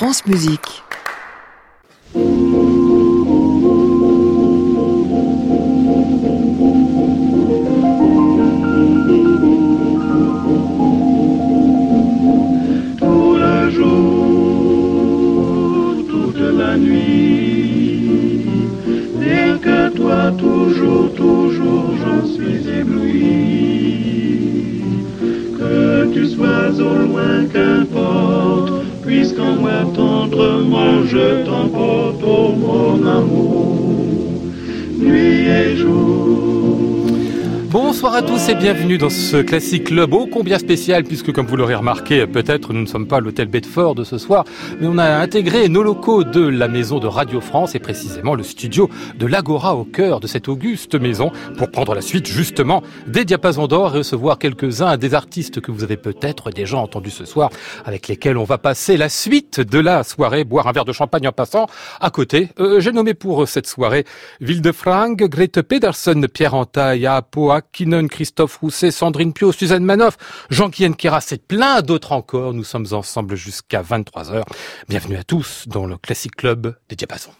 France Musique. Tout le jour, toute la nuit, rien que toi, toujours, toujours, j'en suis ébloui. Que tu sois au loin, qu'importe, tendrement je t'emporte, oh mon amour, nuit et jour. Bonsoir à tous et bienvenue dans ce classique club ô combien spécial puisque comme vous l'aurez remarqué peut-être nous ne sommes pas à l'hôtel Bedford de ce soir mais on a intégré nos locaux de la maison de Radio France et précisément le studio de l'Agora au cœur de cette auguste maison pour prendre la suite justement des diapasons d'or et recevoir quelques-uns des artistes que vous avez peut-être déjà entendus ce soir avec lesquels on va passer la suite de la soirée boire un verre de champagne en passant. À côté euh, j'ai nommé pour cette soirée Ville de Frank, Grete Pedersen, Pierre Antaille, Apoa Kinnon, Christophe Rousset, Sandrine Pio, Suzanne Manoff, Jean-Guyen Keras et plein d'autres encore. Nous sommes ensemble jusqu'à 23h. Bienvenue à tous dans le Classic Club des Diapasons.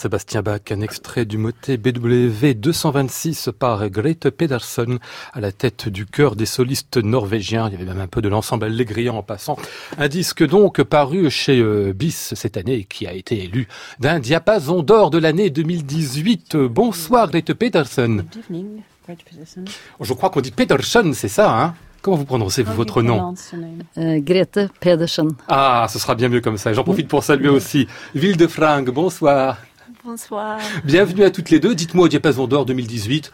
Jean-Sébastien Bach, un extrait du motet BW 226 par Grete Pedersen à la tête du chœur des solistes norvégiens. Il y avait même un peu de l'ensemble allégriant en passant. Un disque donc paru chez euh, BIS cette année et qui a été élu d'un diapason d'or de l'année 2018. Bonsoir Grete Pedersen. Good evening, Grete Pedersen. Je crois qu'on dit Pedersen, c'est ça, hein? Comment vous prononcez-vous votre nom? euh, Grete Pedersen. Ah, ce sera bien mieux comme ça. J'en profite pour saluer aussi Ville de Fringue. Bonsoir. Bonsoir. Bienvenue à toutes les deux. Dites-moi au Diapason d'Or 2018.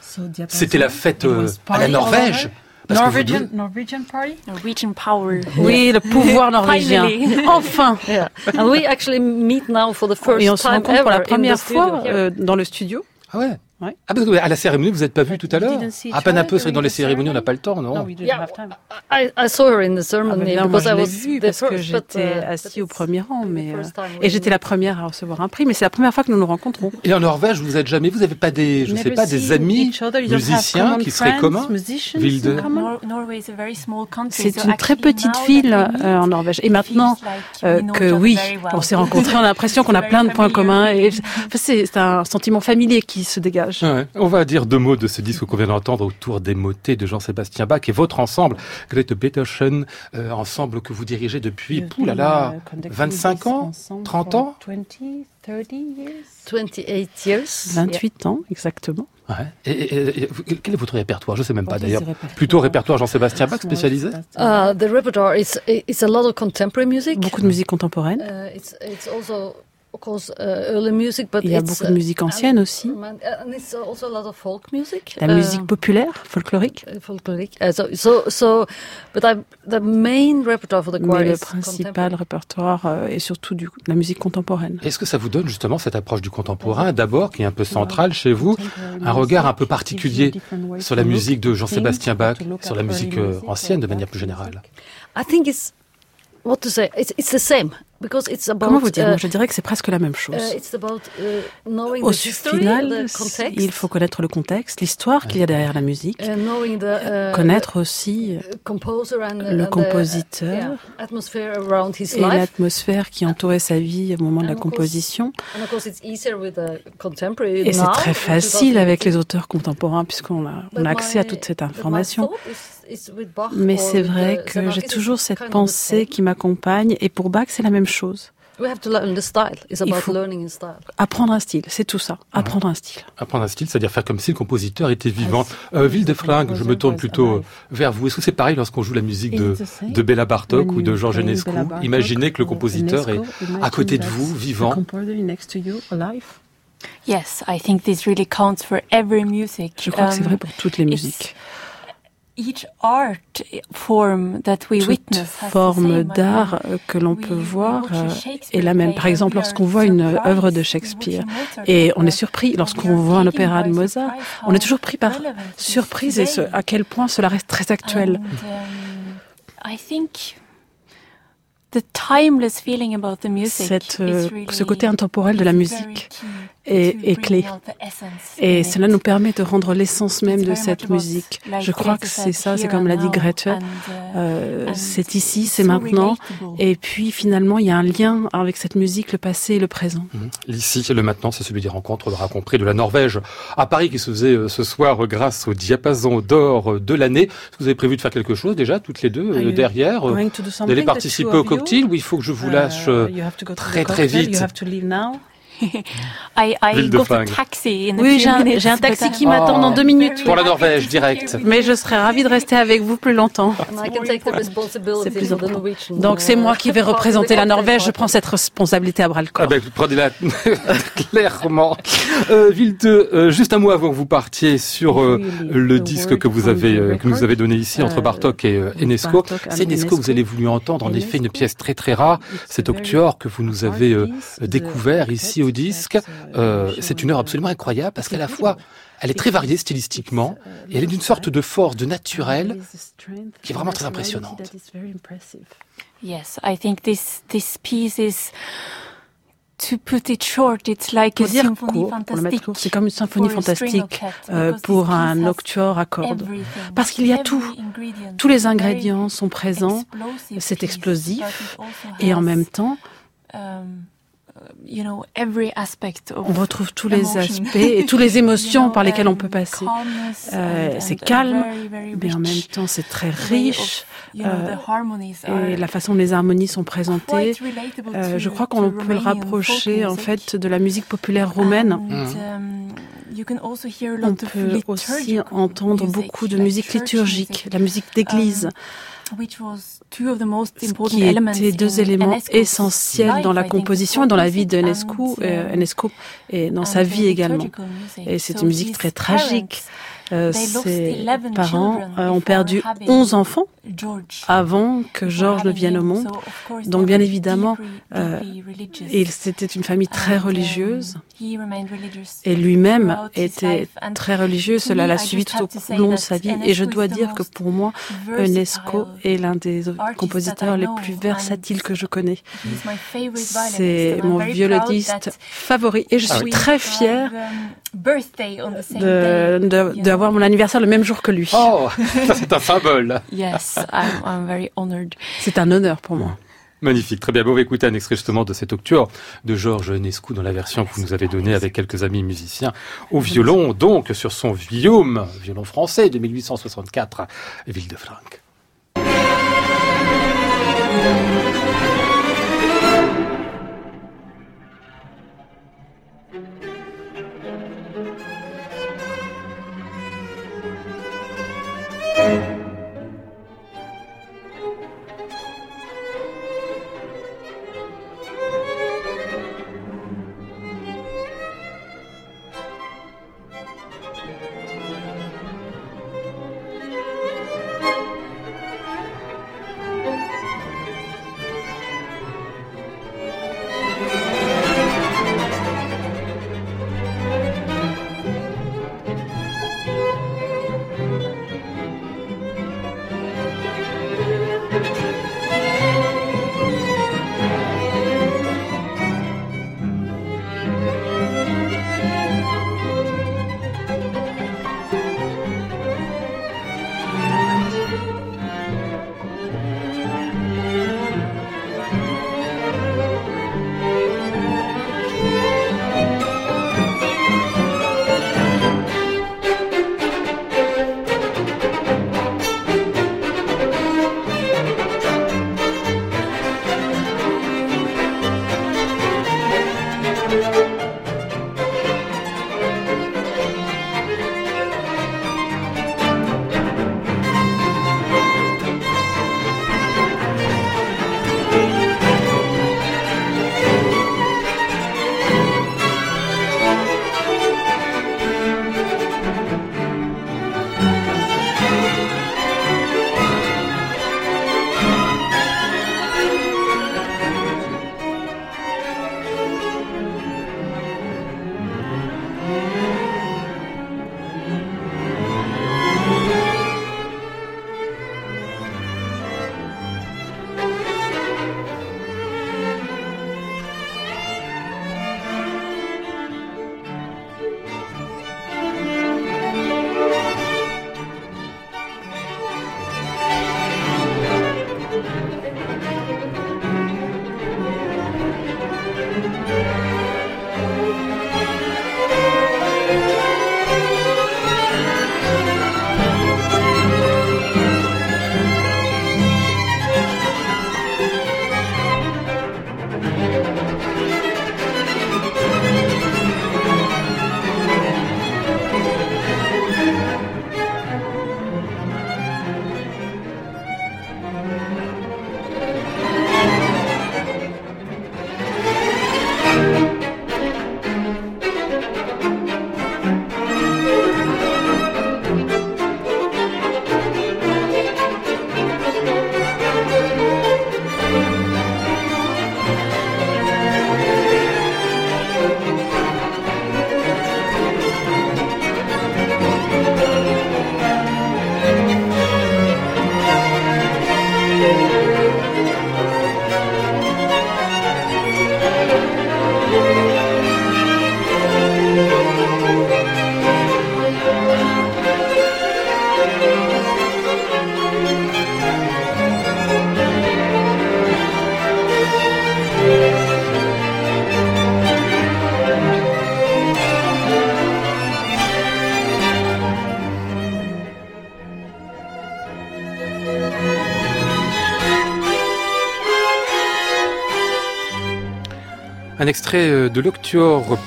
C'était la fête euh, à la Norvège. Norwegian, Norwegian Party? Norwegian Power. Oui, le pouvoir norvégien. enfin. Yeah. And we actually meet now for the first Et on se time rencontre pour la première the studio fois euh, dans le studio. Ah ouais. Ouais. Ah parce que à la cérémonie, vous n'êtes pas vu tout à l'heure À peine un peu, c'est dans les cérémonies, on n'a pas le temps, non No, we didn't Yeah. have time. I, I saw her in the Ah, ceremony moi, because je I was vu the parce que first, j'étais uh, but assis au it's premier rang, mais euh, first time et we j'étais la première à recevoir un prix. Mais c'est la première fois que nous nous rencontrons. Et en Norvège, vous êtes jamais, vous n'avez pas des, je sais Never pas, des amis musiciens qui seraient friends, communs C'est une très petite ville euh, en Norvège. Et maintenant euh, que each other oui, on s'est rencontrés, on a l'impression qu'on a plein de points communs. Et c'est un sentiment familier qui se dégage. Ouais. On va dire deux mots de ce disque qu'on vient d'entendre autour des motets de Jean-Sébastien Bach et votre ensemble, Grete Petersen, euh, ensemble que vous dirigez depuis, poulala, 25 ans 30 ans 28 years. 28 ans, exactement. Ouais. Et, et- et- quel est votre répertoire? Je sais même pas is d'ailleurs. Plutôt répertoire Jean-Sébastien Bach spécialisé? Uh, the repertoire is it's a lot of contemporary music. Beaucoup de musique contemporaine. Uh, it's it's also of course uh, early music, but Il y a it's, beaucoup de musique uh, ancienne aussi. roman- uh, and it's also a lot of folk music. La Uh, musique populaire, folklorique. uh, folklorique. Uh, so so so, but I, the main repertoire for the choir Mais le is principal répertoire euh, est surtout du, la musique contemporaine. Est-ce que ça vous donne justement cette approche du contemporain, d'abord, qui est un peu centrale chez vous, un regard un peu particulier sur la musique de Jean-Sébastien Bach, sur la musique euh, ancienne de manière plus générale I think it's what to say. It's it's the same because it's about. Comment vous dire? Moi, Je dirais que c'est presque la même chose. uh, it's about uh, knowing Au history, final, il faut connaître le contexte, l'histoire qu'il y a derrière la musique, uh, knowing the uh, connaître aussi and le the, compositeur yeah, atmosphere around his et l'atmosphère qui entourait sa vie au moment de la composition. Course, Et c'est très facile avec 2018. les auteurs contemporains puisqu'on a, on But a accès à toute cette information. Mais c'est vrai que j'ai it's toujours cette pensée same. qui m'accompagne et pour Bach c'est la même chose. We have to learn the style. It's Il about faut- learning a style. Apprendre un style, c'est tout ça. Apprendre un style. Apprendre un style, c'est-à-dire faire comme si le compositeur était vivant. Euh, Ville de Flingue, je me tourne plutôt euh, vers vous. Est-ce que c'est pareil lorsqu'on joue la musique de, de Béla Bartok ou de Georges Enescu? Imaginez que le compositeur est à côté de vous, vivant. Yes, I think this really counts for every music. Je crois que c'est Um, vrai pour toutes les it's- musiques. Toute forme d'art euh, que l'on peut voir euh, est la même. Par exemple, lorsqu'on voit une œuvre de Shakespeare et on est surpris lorsqu'on voit un opéra de Mozart, on est toujours pris par surprise et ce, à quel point cela reste très actuel. And, I think the timeless feeling about the music Cette, ce côté intemporel de la musique est, est clé. out the essence Et cela nous permet de rendre l'essence même It's de cette musique. like Je crois que said, c'est ça, c'est here comme l'a dit now, Grete. and, uh, Euh, c'est ici, c'est maintenant. Et puis finalement, il y a un lien avec cette musique, le passé et le présent. Mhm. L'ici, le maintenant, c'est celui des rencontres, on l'aura compris, de la Norvège à Paris qui se faisait euh, ce soir euh, grâce au diapason d'or euh, de l'année. Est-ce que vous avez prévu de faire quelque chose déjà, toutes les deux, Are euh, you derrière Going to do something, D'aller participer au of you? cocktail ou il faut que je vous lâche Uh, très, très vite. I, I Ville de got a Flingue. taxi in a Oui, j'ai un, taxi qui m'attend dans Oh. deux minutes. Pour la Norvège, happy to direct. Mais je serais ravie de rester avec vous plus longtemps. And I can take the responsibility C'est plus. Donc c'est moi qui vais représenter la Norvège. Je prends cette responsabilité à bras le Ah corps. ben, prenez-la clairement. Euh, Ville de, euh, juste un mot avant que vous partiez sur euh, le disque que vous avez euh, que nous avez donné ici entre Euh, Bartok et euh, Enesco. C'est Enesco, vous avez voulu entendre en effet une pièce très très rare, cet octuor que vous nous avez euh, découvert ici au disque. Euh, c'est une œuvre absolument incroyable parce qu'à la fois elle est très variée stylistiquement et elle est d'une sorte de force, de naturel. qui est vraiment très impressionnante. Yes, I think this this piece is to put it short. It's like Pour a dire symphony court, pour le mettre court, c'est comme une symphonie fantastique euh, pour un octuor à cordes. Parce qu'il y a tout. Tous les ingrédients sont présents. explosive C'est explosif. Et en même temps, um, you know, every aspect of on retrouve tous les emotion. aspects et toutes les You émotions know, par lesquelles on peut passer. Euh, c'est calme, very, very Mais en même temps, c'est très way riche. of, you know, euh, the harmonies Et are la façon dont les harmonies sont présentées, euh, to- je crois qu'on peut le Romanian rapprocher en music. fait de la musique populaire roumaine. And, Mhm. um, you can also hear a On lot of peut aussi liturgical entendre music, beaucoup de like musique church liturgique, music, la musique d'église, um, ce qui étaient deux éléments essentiels dans la composition et dans la vie de folk Enescu, music euh, et dans sa vie également. Et c'est une musique très tragique. Parents, Euh, ses 11 parents children euh, ont before perdu having 11 enfants George, avant que Georges ne vienne au monde. So, of course, Donc they bien were évidemment, euh, c'était une famille très And, um, religieuse. he remained religious Et lui-même throughout his était life. And très religieux. Cela l'a I suivi tout au long de that sa vie. Et je is dois the dire que most pour moi, Enesco versatile est l'un des compositeurs les know. plus versatiles que je connais. he's my favorite violinist, C'est mon very proud violoniste favori. Et je Ah suis très fière um, birthday on the same de- day, de- you d'avoir mon anniversaire le même jour que lui. Oh, ça c'est un symbole. Yes, I'm, I'm very honored. C'est un honneur pour moi. Magnifique, très bien. Bon, on va écouter un extrait justement de cette octuor de Georges Enescu dans la version que vous nous avez donnée avec quelques amis musiciens au violon, donc sur son violon, violon français de 1864, Ville de Franck.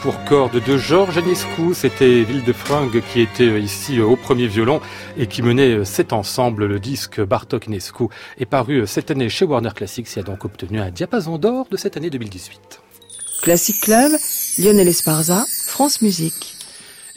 Pour cordes de Georges Aniscou. C'était Ville de qui était ici au premier violon et qui menait cet ensemble. Le disque Bartok Nescu est paru cette année chez Warner Classics et a donc obtenu un diapason d'or de cette année 2018. Classic Club, Lionel Esparza, France Musique.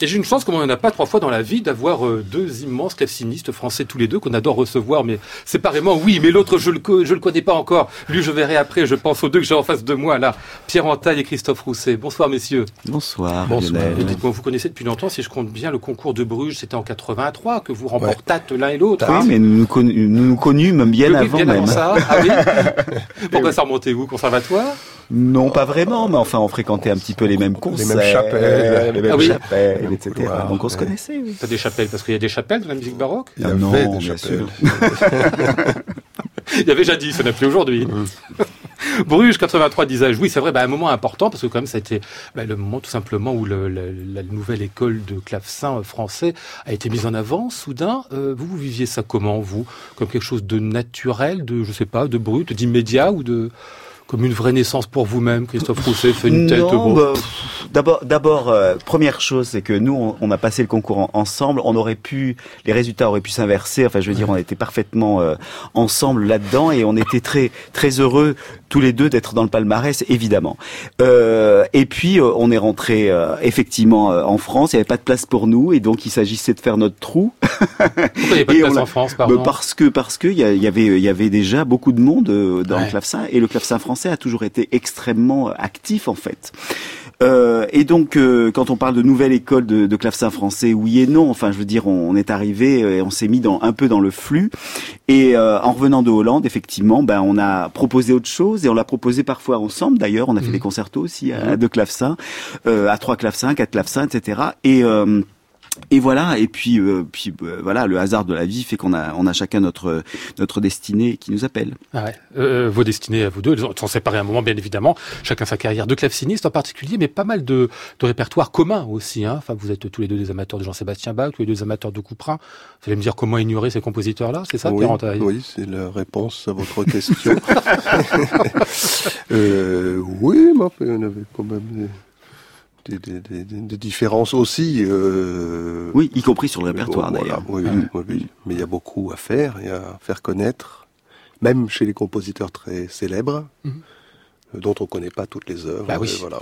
Et j'ai une chance, comme on n'en a pas trois fois dans la vie, d'avoir euh, deux immenses classicistes français tous les deux qu'on adore recevoir, mais séparément, oui, mais l'autre, je le, je le connais pas encore. Lui, je verrai après, je pense aux deux que j'ai en face de moi, là. Pierre Entaille et Christophe Rousset. Bonsoir, messieurs. Bonsoir. Bonsoir. Dites-moi, vous connaissez depuis longtemps, si je compte bien, le concours de Bruges, c'était en 83 que vous remportâtes l'un et l'autre. Oui, hein mais nous nous, connûmes bien Oui, avant bien même. avant ça. Ah oui Pourquoi ça remontez vous Conservatoire? Non, pas vraiment, mais enfin, on fréquentait un petit peu les mêmes concerts, chapelles. les mêmes Ah oui. chapelles, etc. couloirs, Donc on se connaissait, oui. T'as des chapelles, parce qu'il y a des chapelles dans la musique baroque? Il y avait non, des bien chapelles. sûr. Il y avait jadis, ça n'a plus aujourd'hui. Bruges 83 disais-je. Oui, c'est vrai, bah, un moment important parce que quand même ça a été bah, le moment tout simplement où le- la, la nouvelle école de clavecin français a été mise en avant. Soudain, euh, vous, vous viviez ça comment vous? Comme quelque chose de naturel, de je sais pas, de brut, d'immédiat ou de comme une vraie naissance pour vous-même Christophe Rousset fait une tête. Bon. bah, d'abord, d'abord, euh, première chose, c'est que nous, on, on a passé le concours en- ensemble. On aurait pu, les résultats auraient pu s'inverser. Enfin, je veux dire, on était parfaitement euh, ensemble là-dedans et on était très, très heureux tous les deux d'être dans le palmarès, évidemment. Euh, et puis, euh, on est rentré euh, effectivement euh, en France. Il n'y avait pas de place pour nous et donc il s'agissait de faire notre trou. Pourquoi il n'y a pas de place en France, Bah, pardon parce que parce que il y, a- il y avait il y avait déjà beaucoup de monde euh, dans Ouais. le clavecin et le clavecin français a toujours été extrêmement euh, actif en fait. Euh, et donc euh, quand on parle de nouvelle école de, de clavecin français, oui et non. Enfin, je veux dire, on, on est arrivé euh, et on s'est mis dans un peu dans le flux. Et euh, en revenant de Hollande, effectivement, ben on a proposé autre chose et on l'a proposé parfois ensemble. D'ailleurs, on a fait des concertos aussi à, à deux clavecins, euh, à trois clavecins, quatre clavecins, etc. Et euh, et voilà, et puis, euh, puis euh, voilà, le hasard de la vie fait qu'on a, on a chacun notre notre destinée qui nous appelle. Ah ouais. Euh, vos destinées à vous deux, elles sont séparées à un moment, bien évidemment. Chacun sa carrière de claveciniste en particulier, mais pas mal de, de répertoires communs aussi. Hein. Enfin, vous êtes tous les deux des amateurs de Jean-Sébastien Bach, tous les deux des amateurs de Couperin. Vous allez me dire comment ignorer ces compositeurs-là, c'est ça, oui, oui, c'est la réponse à votre question. euh, oui, mais enfin, on avait quand même des, des, des, des- des différences aussi. Euh, Oui, y compris sur le répertoire bon, voilà, d'ailleurs. oui, oui, oui, oui. mais il y a beaucoup à faire et à faire connaître, même chez les compositeurs très célèbres, Mhm. euh, dont on ne connaît pas toutes les œuvres. Bah oui. voilà.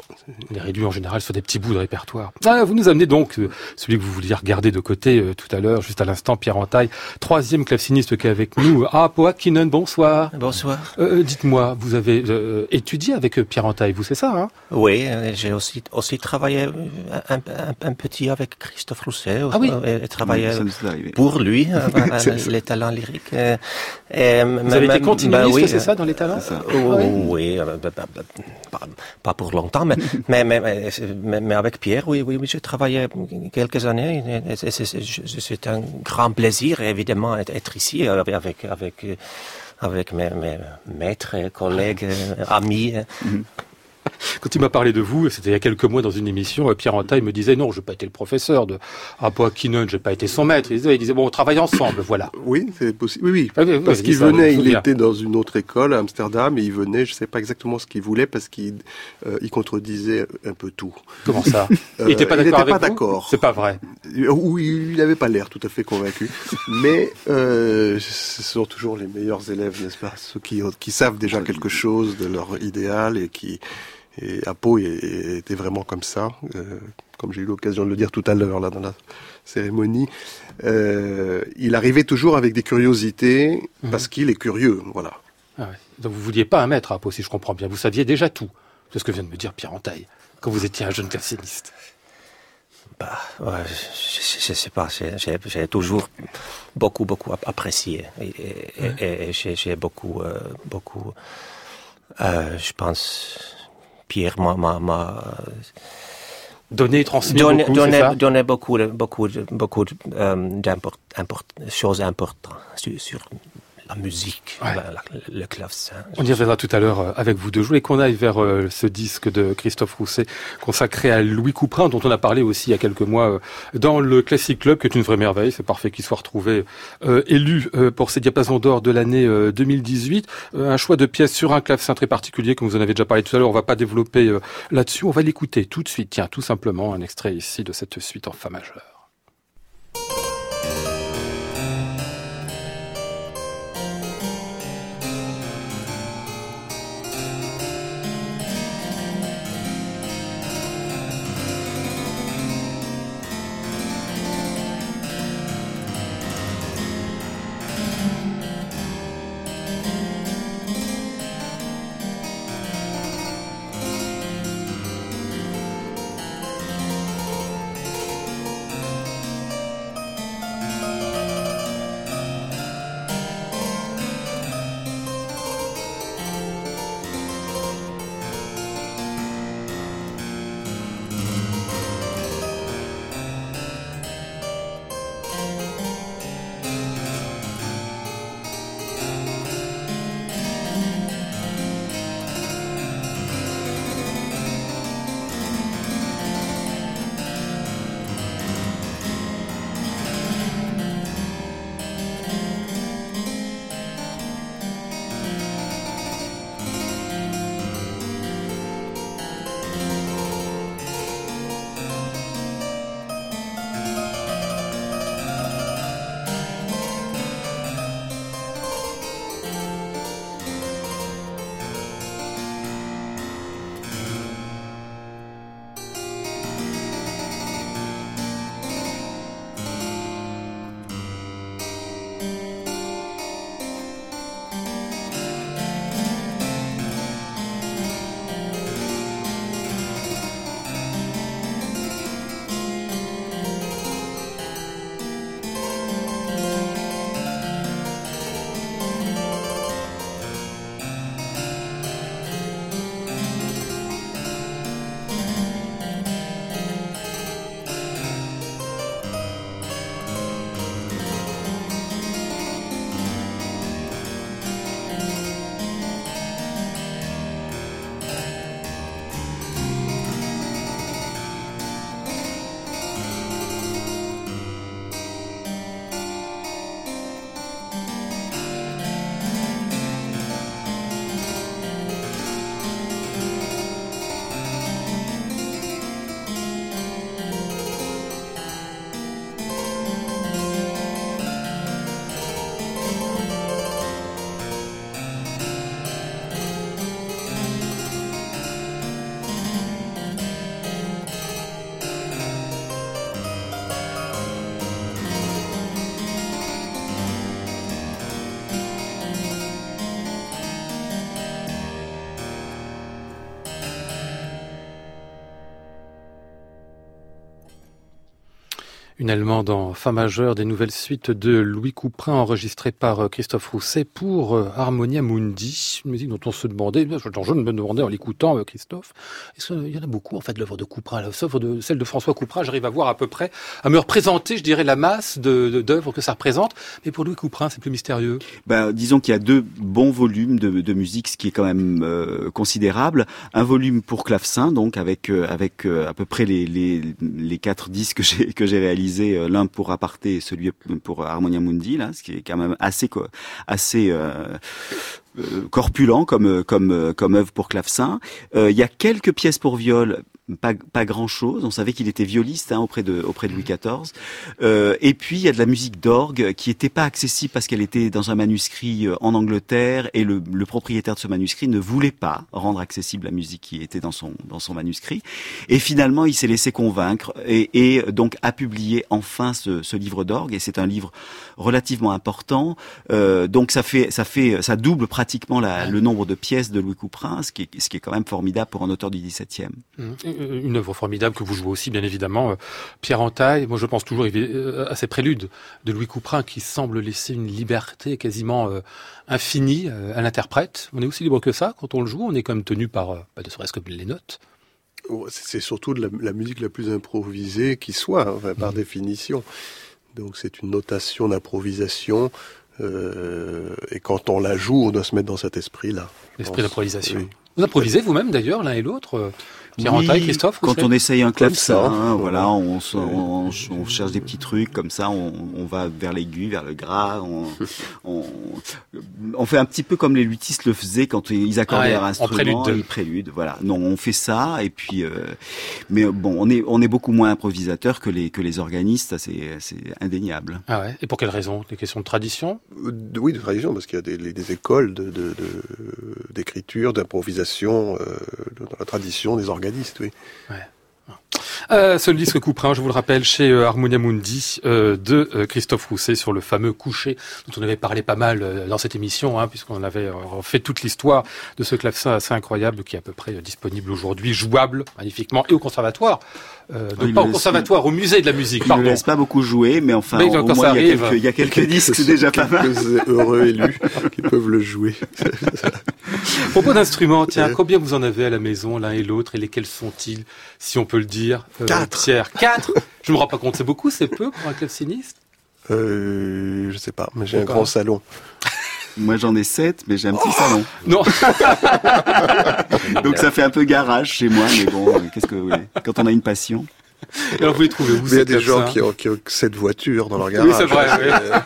On est réduit en général sur des petits bouts de répertoire. Ah, vous nous amenez donc euh, celui que vous vouliez regarder de côté euh, tout à l'heure, juste à l'instant, Pierre Entaille, troisième claveciniste qui est avec nous. Ah, Poakinen, bonsoir. Bonsoir. Euh, Dites-moi, vous avez euh, étudié avec Pierre Entaille, vous, c'est ça hein? Oui, j'ai aussi, aussi travaillé un, un, un petit avec Christophe Rousset. Ah oui. euh, et, et travaillé Oui, pour lui, les talents lyriques. euh, et Vous avez été continuiste, oui, c'est ça, dans les talents? Ça. Oh, oui. oui, euh, bah, bah, bah, pas, pas pour longtemps, mais, mais, mais, mais, avec Pierre, oui, oui, j'ai travaillé quelques années. c'est- un grand plaisir, évidemment, être, être ici avec, avec, avec, mes, mes maîtres, collègues, euh, amis. Quand il m'a parlé de vous, c'était il y a quelques mois dans une émission, euh, Pierre Entaille me disait non, je n'ai pas été le professeur de Apoakinen, je n'ai pas été son maître. Il disait, il disait, bon, on travaille ensemble, voilà. Oui, c'est possible. Oui, oui. Ah oui, parce il qu'il venait, il était dans une autre école à Amsterdam et il venait, je sais pas exactement ce qu'il voulait parce qu'il euh, il contredisait un peu tout. Comment ça Euh, Il n'était pas d'accord avec pas d'accord. C'est pas vrai. Oui, il n'avait pas l'air tout à fait convaincu. Mais euh, ce sont toujours les meilleurs élèves, n'est-ce pas? Ceux qui, qui savent déjà quelque chose de leur idéal et qui... Et Apo était vraiment comme ça, euh, comme j'ai eu l'occasion de le dire tout à l'heure là dans la cérémonie. Euh, il arrivait toujours avec des curiosités parce qu'il est curieux, voilà. Ah ouais. Donc vous vouliez pas un maître, Apo, si je comprends bien. Vous saviez déjà tout. C'est ce que vient de me dire Pierre Entaille, quand vous étiez un jeune claveciniste. Bah, ouais, je, je, je sais pas, j'ai- toujours beaucoup, beaucoup ap- apprécié. Et, et, et- et j'ai j'ai beaucoup, euh, beaucoup, euh, je pense, Pierre m'a- m'a Donner, transmis donné, beaucoup, donné, ça donné beaucoup, de- beaucoup, euh, import- choses importantes sur, sur la musique, Ouais. la- la- le clavecin. On y reviendra tout à l'heure euh, avec vous deux. Je voulais qu'on aille vers euh, ce disque de Christophe Rousset consacré à Louis Couperin, dont on a parlé aussi il y a quelques mois euh, dans le Classic Club, qui est une vraie merveille. C'est parfait qu'il soit retrouvé euh, élu pour ces diapasons d'or de l'année euh, 2018. Euh, un choix de pièces sur un clavecin très particulier, comme vous en avez déjà parlé tout à l'heure. On va pas développer là-dessus. On va l'écouter tout de suite. Tiens, tout simplement un extrait ici de cette suite en fa majeur. Une allemande en fa majeur des nouvelles suites de Louis Couperin enregistrées par euh, Christophe Rousset pour euh, Harmonia Mundi, une musique dont on se demandait, je, je me demandais en l'écoutant, euh, Christophe, est-ce qu'il y en a beaucoup en fait de l'œuvre de Couperin, sauf de celle de François Couperin, j'arrive à voir à peu près, à me représenter, je dirais, la masse d'œuvres que ça représente, mais pour Louis Couperin, c'est plus mystérieux. Ben, disons qu'il y a deux bons volumes de, musique, ce qui est quand même considérable. Un volume pour clavecin, donc avec avec à peu près les, les les quatre disques que j'ai réalisés, euh, l'un pour Aparté et celui pour Harmonia Mundi, là, ce qui est quand même assez assez euh, euh, corpulent comme comme comme œuvre pour clavecin. Il y a quelques pièces pour viol. Pas, pas grand chose. On savait qu'il était violiste hein, auprès de auprès de Louis XIV. Euh, et puis il y a de la musique d'orgue qui n'était pas accessible parce qu'elle était dans un manuscrit euh, en Angleterre et le, le propriétaire de ce manuscrit ne voulait pas rendre accessible la musique qui était dans son dans son manuscrit. Et finalement il s'est laissé convaincre et, et donc a publié enfin ce, ce livre d'orgue. Et c'est un livre relativement important. Euh, donc ça fait ça fait ça double pratiquement la, le nombre de pièces de Louis Couperin, ce qui est, ce qui est quand même formidable pour un auteur du XVIIe. Mmh. Une œuvre formidable que vous jouez aussi, bien évidemment. euh, Pierre Entaille, moi je pense toujours euh, à ces préludes de Louis Couperin qui semble laisser une liberté quasiment euh, infinie euh, à l'interprète. On est aussi libre que ça quand on le joue, on est quand même tenu par, euh, bah, ne serait-ce que les notes. C'est surtout de la, la musique la plus improvisée qui soit, enfin, par définition. Donc c'est une notation d'improvisation Euh, et quand on la joue, on doit se mettre dans cet esprit-là. L'esprit d'improvisation. Oui. Vous improvisez vous-même d'ailleurs, l'un et l'autre euh, Pierre Oui, Antaille, Christophe vous Quand on essaye un clavecin, ça, hein, voilà. on, on, on cherche des petits trucs comme ça, on, on va vers l'aigu, vers le gras, on, on, on fait un petit peu comme les lutistes le faisaient quand ils accordaient Ouais, leur en instrument, prélude. ils préludent, voilà. Non, on fait ça et puis, euh, mais bon, on est on est beaucoup moins improvisateur que les que les organistes, c'est c'est indéniable. Ah ouais. Et pour quelle raison? Des questions de tradition? Euh, Oui, de tradition, parce qu'il y a des, les- des écoles de- de- de- d'écriture, d'improvisation euh, dans la tradition des organistes, oui. Euh, ce disque Couperin, je vous le rappelle, chez euh, Harmonia Mundi euh, de Christophe Rousset sur le fameux coucher dont on avait parlé pas mal dans cette émission, hein, puisqu'on avait fait toute l'histoire de ce clavecin assez incroyable qui est à peu près disponible aujourd'hui, jouable magnifiquement, et au conservatoire. Euh, donc Oui, pas au conservatoire, au musée de la musique, Ils ne pardon. laisse pas beaucoup jouer, mais enfin, Mais au quand moins ça il y a arrive. quelques, il y a quelques disques, c'est déjà pas mal. Quelques heureux élus qui peuvent le jouer. Propos d'instruments, tiens, Ouais. combien vous en avez à la maison, l'un et l'autre, et lesquels sont-ils, si on peut le dire euh, Quatre. Pierre, quatre Je me rends pas compte, c'est beaucoup, c'est peu pour un claveciniste? Euh, je sais pas, mais j'ai un grand salon. Moi j'en ai sept, mais j'ai un petit salon. Non, Donc ça fait un peu garage chez moi, mais bon, euh, qu'est-ce que vous voulez? Quand on a une passion. alors vous les trouvez où il y a des gens qui ont, qui ont cette voiture dans leur garage. Oui, c'est vrai, Euh,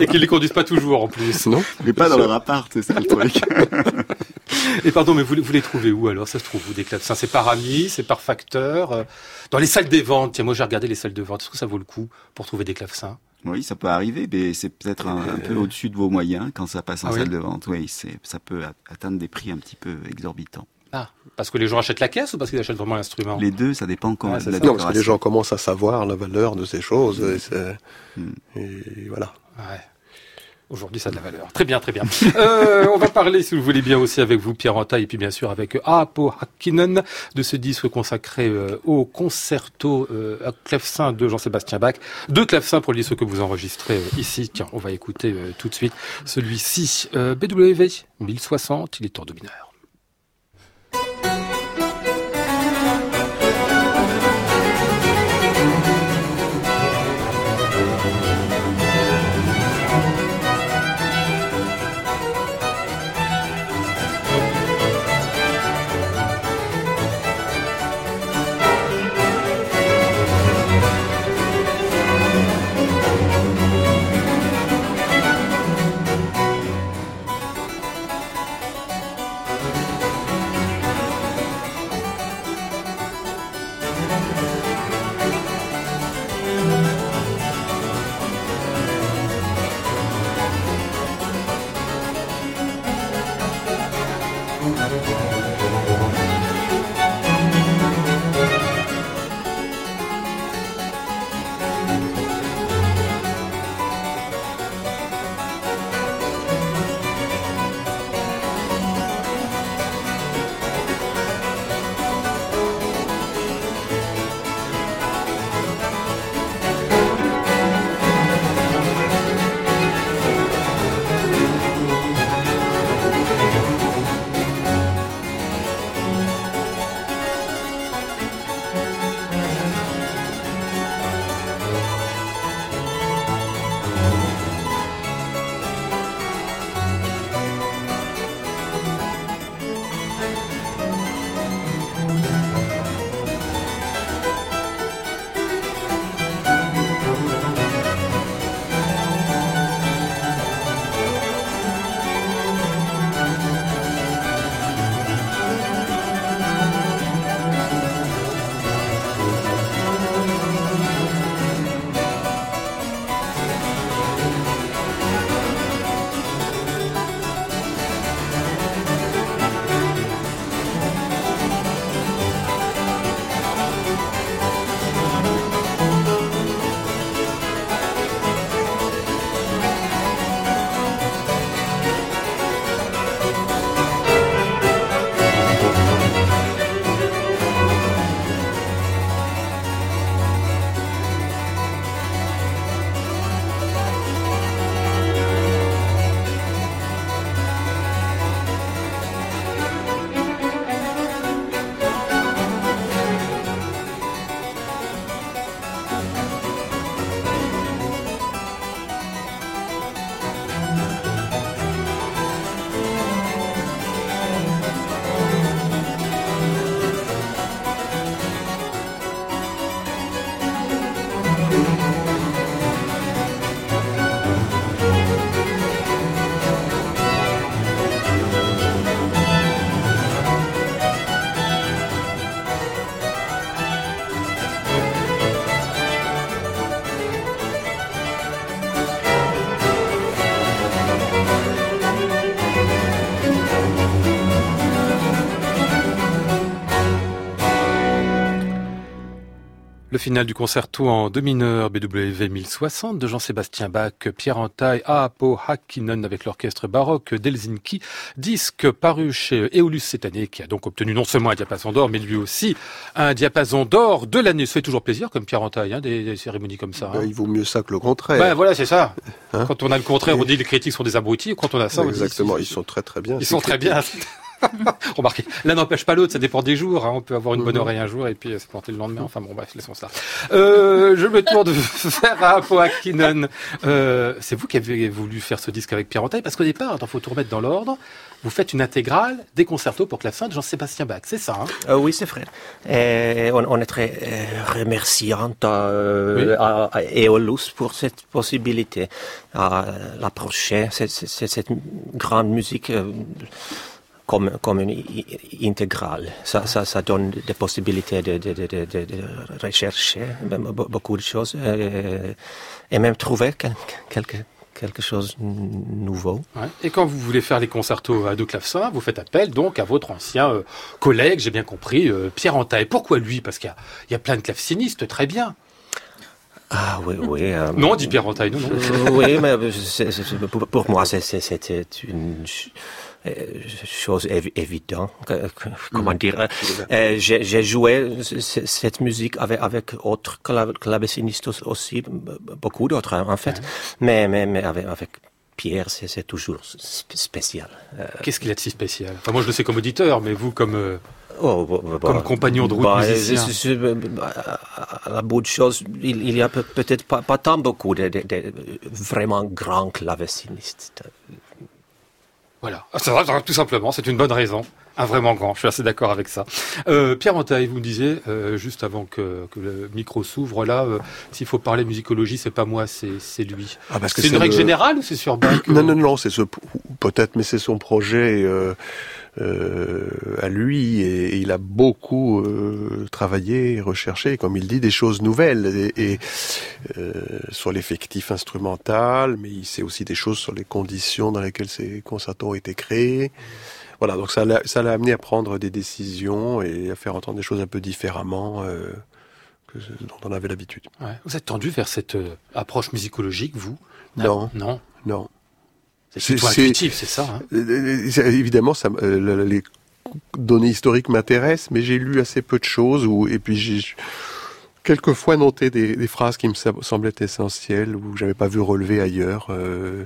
et qui les conduisent pas toujours en plus. Non Mais pas dans leur appart, c'est ça le truc. Et pardon, mais vous, les- vous les trouvez où alors? Ça se trouve où des clavecins C'est par amis, c'est par facteur euh, Dans les salles des ventes, tiens, moi j'ai regardé les salles de vente. Est-ce que ça vaut le coup pour trouver des clavecins Oui, ça peut arriver, mais c'est peut-être un, un peu au-dessus de vos moyens quand ça passe en Ah oui salle de vente. Oui, c'est, ça peut atteindre des prix un petit peu exorbitants. Ah, parce que les gens achètent la caisse ou parce qu'ils achètent vraiment l'instrument? Les deux, ça dépend quand c'est la ça. Non, parce que les gens commencent à savoir la valeur de ces choses. Et, c'est- Hmm. et voilà. Ouais. Aujourd'hui, ça a de la valeur. Très bien, très bien. Euh, on va parler, si vous voulez bien, aussi avec vous, Pierre Antaille, et puis bien sûr avec Aapo Hakkinen, de ce disque consacré euh, au concerto euh, à clavecin de Jean-Sébastien Bach. Deux clavecins pour le disque que vous enregistrez euh, ici. Tiens, on va écouter euh, tout de suite celui-ci. Euh, BWV 1060, il est en do mineur. Le final du concerto en do mineur BWV 1060 de Jean-Sébastien Bach, Pierre Antaille, Aapo Hakkinen avec l'orchestre baroque d'Helsinki, disque paru chez Eolus cette année, qui a donc obtenu non seulement un diapason d'or, mais lui aussi un diapason d'or de l'année. Ça fait toujours plaisir, comme Pierre Antaille, hein, des, des cérémonies comme ça. Ben, hein. il vaut mieux ça que le contraire. Ben voilà, c'est ça. Hein? Quand on a le contraire, on dit les critiques sont des abrutis. Quand on a ça, on dit, Exactement, ils sont très très bien. ils sont très bien. Remarquez, l'un n'empêche pas l'autre, ça dépend des jours. hein. On peut avoir une bonne Mhm. oreille un jour et puis euh, se planter le lendemain. Enfin bon, bref, laissons ça. Euh, je me tourne vers Apo Hakkinen. Euh, c'est vous qui avez voulu faire ce disque avec Pierre Antaille parce qu'au départ, il faut tout remettre dans l'ordre. Vous faites une intégrale des concertos pour clavecin de Jean-Sébastien Bach, c'est ça hein? Euh, oui, c'est vrai. Et on, on est très euh, remerciant à, euh, Oui. à, à Eolus pour cette possibilité à l'approcher, cette, cette, cette grande musique euh, comme, comme une intégrale. Ça, ça, ça donne des possibilités de, de, de, de, de- rechercher be- beaucoup de choses euh, et même trouver quel- quelque, quelque chose de nouveau. Ouais. Et quand vous voulez faire les concertos à deux clavecins, vous faites appel donc à votre ancien euh, collègue, j'ai bien compris, euh, Pierre Antaille. Pourquoi lui? Parce qu'il y y a plein de clavecinistes, très bien. Ah oui, oui. euh, Non, dit Pierre Antaille, non, non. Euh, oui, mais pour, pour moi, c'était une chose évi- évidente. Comment dire euh, J'ai j'ai joué cette musique avec, avec autres clav- clavecinistes aussi, beaucoup d'autres en fait, mais, mais, mais avec, avec Pierre, c'est toujours sp- spécial. Euh, Qu'est-ce qu'il a de si spécial? Enfin, moi je le sais comme auditeur, mais vous comme... euh, Oh, bah, bah, Comme bah, compagnon de route bah, musicien. je- je- je- à la bout de choses, il, il y a peut- peut-être pas, pas tant beaucoup de, de- de vraiment grands clavecinistes. Voilà, Ah, ça va, tout simplement, c'est une bonne raison. Un vraiment grand, je suis assez d'accord avec ça. Euh, Pierre Antaille, vous me disiez, euh, juste avant que, que le micro s'ouvre là, euh, s'il faut parler musicologie, c'est pas moi, c'est lui. Ah, parce que C'est une règle le- générale ou c'est sur Bach Non, non, non, c'est ce peut-être, mais c'est son projet à lui et, et il a beaucoup euh, travaillé, recherché, comme il dit, des choses nouvelles et, et, euh, sur l'effectif instrumental, mais il sait aussi des choses sur les conditions dans lesquelles ces concertos ont été créés. Voilà, donc ça l'a ça l'a amené à prendre des décisions et à faire entendre des choses un peu différemment euh, que ce dont on avait l'habitude. ouais. Vous êtes tendu vers cette euh, approche musicologique, vous? Non. Non Non. C'est intuitif, c'est ça hein Euh, euh, Évidemment, ça, euh, le- les données historiques m'intéressent, mais j'ai lu assez peu de choses, ou et puis j'ai quelquefois noté des, des phrases qui me sem- semblaient essentielles, ou que j'avais pas vu relever ailleurs, euh,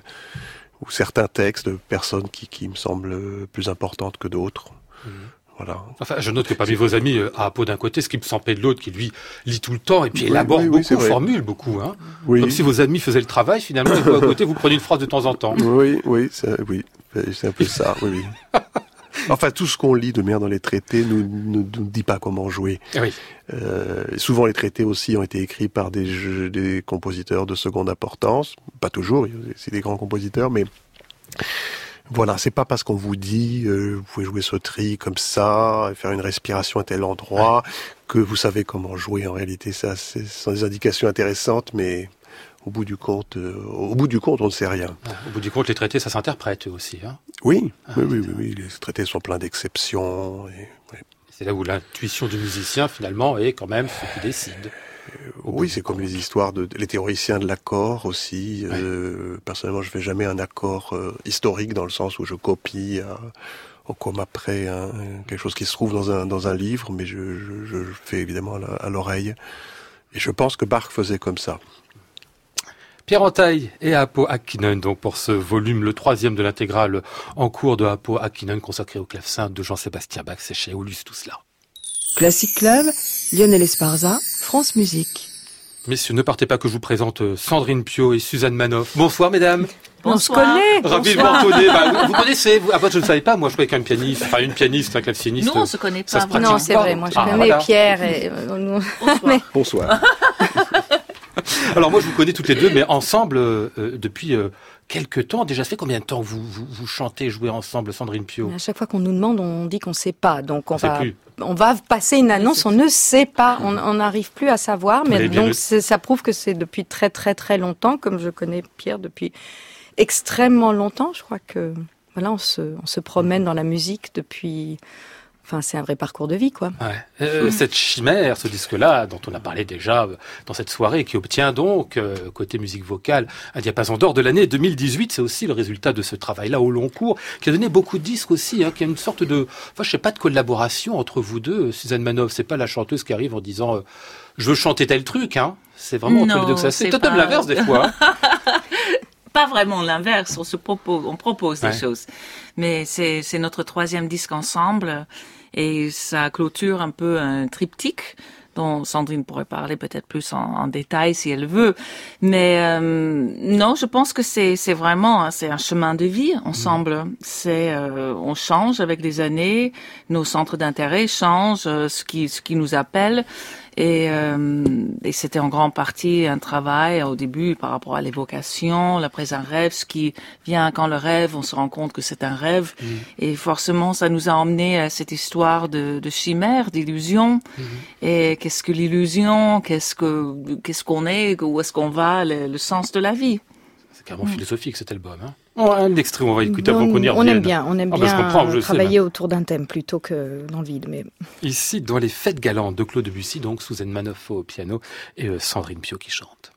ou certains textes de personnes qui, qui me semblent plus importantes que d'autres. Mhm. Voilà. Enfin, je note que parmi vos amis, euh, à Apo d'un côté, ce qui me semble de l'autre, qui lui lit tout le temps et puis Oui, élabore oui, oui, c'est beaucoup, formule beaucoup. Hein Comme si vos amis faisaient le travail, finalement, et vous, à côté, vous prenez une phrase de temps en temps. oui, oui, c'est, oui, c'est un peu ça, oui. Enfin, tout ce qu'on lit de manière dans les traités nous, nous, nous dit pas comment jouer. Oui. Euh, souvent, les traités aussi ont été écrits par des, jeux- des compositeurs de seconde importance. Pas toujours, aussi des grands compositeurs, mais voilà, c'est pas parce qu'on vous dit euh, vous pouvez jouer ce tri comme ça, faire une respiration à tel endroit, que vous savez comment jouer. En réalité, ça, c'est- ce sont des indications intéressantes, mais au bout du compte, euh, au bout du compte, on ne sait rien. Au bout du compte, les traités, ça s'interprète aussi. Hein Oui, Ah, oui, oui, oui, oui, les traités sont pleins d'exceptions. et- oui. c'est là où l'intuition du musicien, finalement, est quand même ce qui décide. Bout Oui, c'est comme les histoires de les théoriciens de l'accord aussi. Euh, personnellement, je fais jamais un accord euh, historique dans le sens où je copie euh, au comme après hein, quelque chose qui se trouve dans un dans un livre, mais je, je, fais évidemment à l'oreille. Et je pense que Bach faisait comme ça. Pierre Antaille et Apo Hakkinen, donc pour ce volume, le troisième de l'intégrale en cours de Apo Hakkinen consacré au clavecin de Jean-Sébastien Bach, c'est chez Aulus tout cela. Classic Club, Lionel Esparza, France Musique. Messieurs, ne partez pas que je vous présente euh, Sandrine Pio et Suzanne Manoff. Bonsoir mesdames. On se connaît. Ravi de vous retrouver. Bah, vous, vous connaissez, vous, après je ne savais pas, moi je croyais qu'un pianiste, enfin une pianiste, un claveciniste. Non, on se connaît ça pas. se pratique Non, c'est vrai. Moi, je Ah, connais voilà. Pierre et euh, nous- Bonsoir. Bonsoir. Alors moi je vous connais toutes les deux, mais ensemble euh, euh, depuis euh, quelques temps. Déjà ça fait combien de temps vous, vous, vous chantez, jouez ensemble, Sandrine Pio À chaque fois qu'on nous demande, on dit qu'on sait pas. Donc on On va, plus. on va passer une annonce, on ne sait pas, on n'arrive plus à savoir. Mais donc ça prouve que c'est depuis très très très longtemps, comme je connais Pierre depuis extrêmement longtemps. Je crois que voilà, on se, on se promène dans la musique depuis Enfin, c'est un vrai parcours de vie, quoi. Ouais. Euh, cette chimère, ce disque-là, dont on a parlé déjà euh, dans cette soirée, qui obtient donc, euh, côté musique vocale, un diapason d'or de l'année 2018, c'est aussi le résultat de ce travail-là au long cours, qui a donné beaucoup de disques aussi, hein, qui a une sorte de, enfin, je sais pas, de collaboration entre vous deux. Suzanne Manoff, c'est pas la chanteuse qui arrive en disant, euh, je veux chanter tel truc, hein. C'est vraiment entre Non, les deux que ça c'est même pas- l'inverse des fois. hein. Pas vraiment l'inverse, on se propose, on propose Ouais. des choses. Mais c'est, c'est notre troisième disque ensemble et ça clôture un peu un triptyque dont Sandrine pourrait parler peut-être plus en, en détail si elle veut. Mais euh, non, je pense que c'est, c'est vraiment hein, c'est un chemin de vie ensemble. C'est euh, on change avec les années, nos centres d'intérêt changent, euh, ce qui ce qui nous appelle. Et, euh, et c'était en grande partie un travail au début par rapport à l'évocation, l'après un rêve, ce qui vient quand le rêve, on se rend compte que c'est un rêve. Et forcément, ça nous a emmené à cette histoire de, de chimère, d'illusion. Et qu'est-ce que l'illusion? Qu'est-ce que qu'est-ce qu'on est? Où est-ce qu'on va? Le, le sens de la vie. C'est carrément philosophique cet album. Hein. Oh, un extrait, on va écouter avant qu'on y on aime bien, on aime Ah bien travailler autour d'un thème plutôt que dans le vide. Mais Ici, dans les fêtes galantes de Claude Debussy, donc Suzanne Manoff au piano et euh, Sandrine Pio qui chante.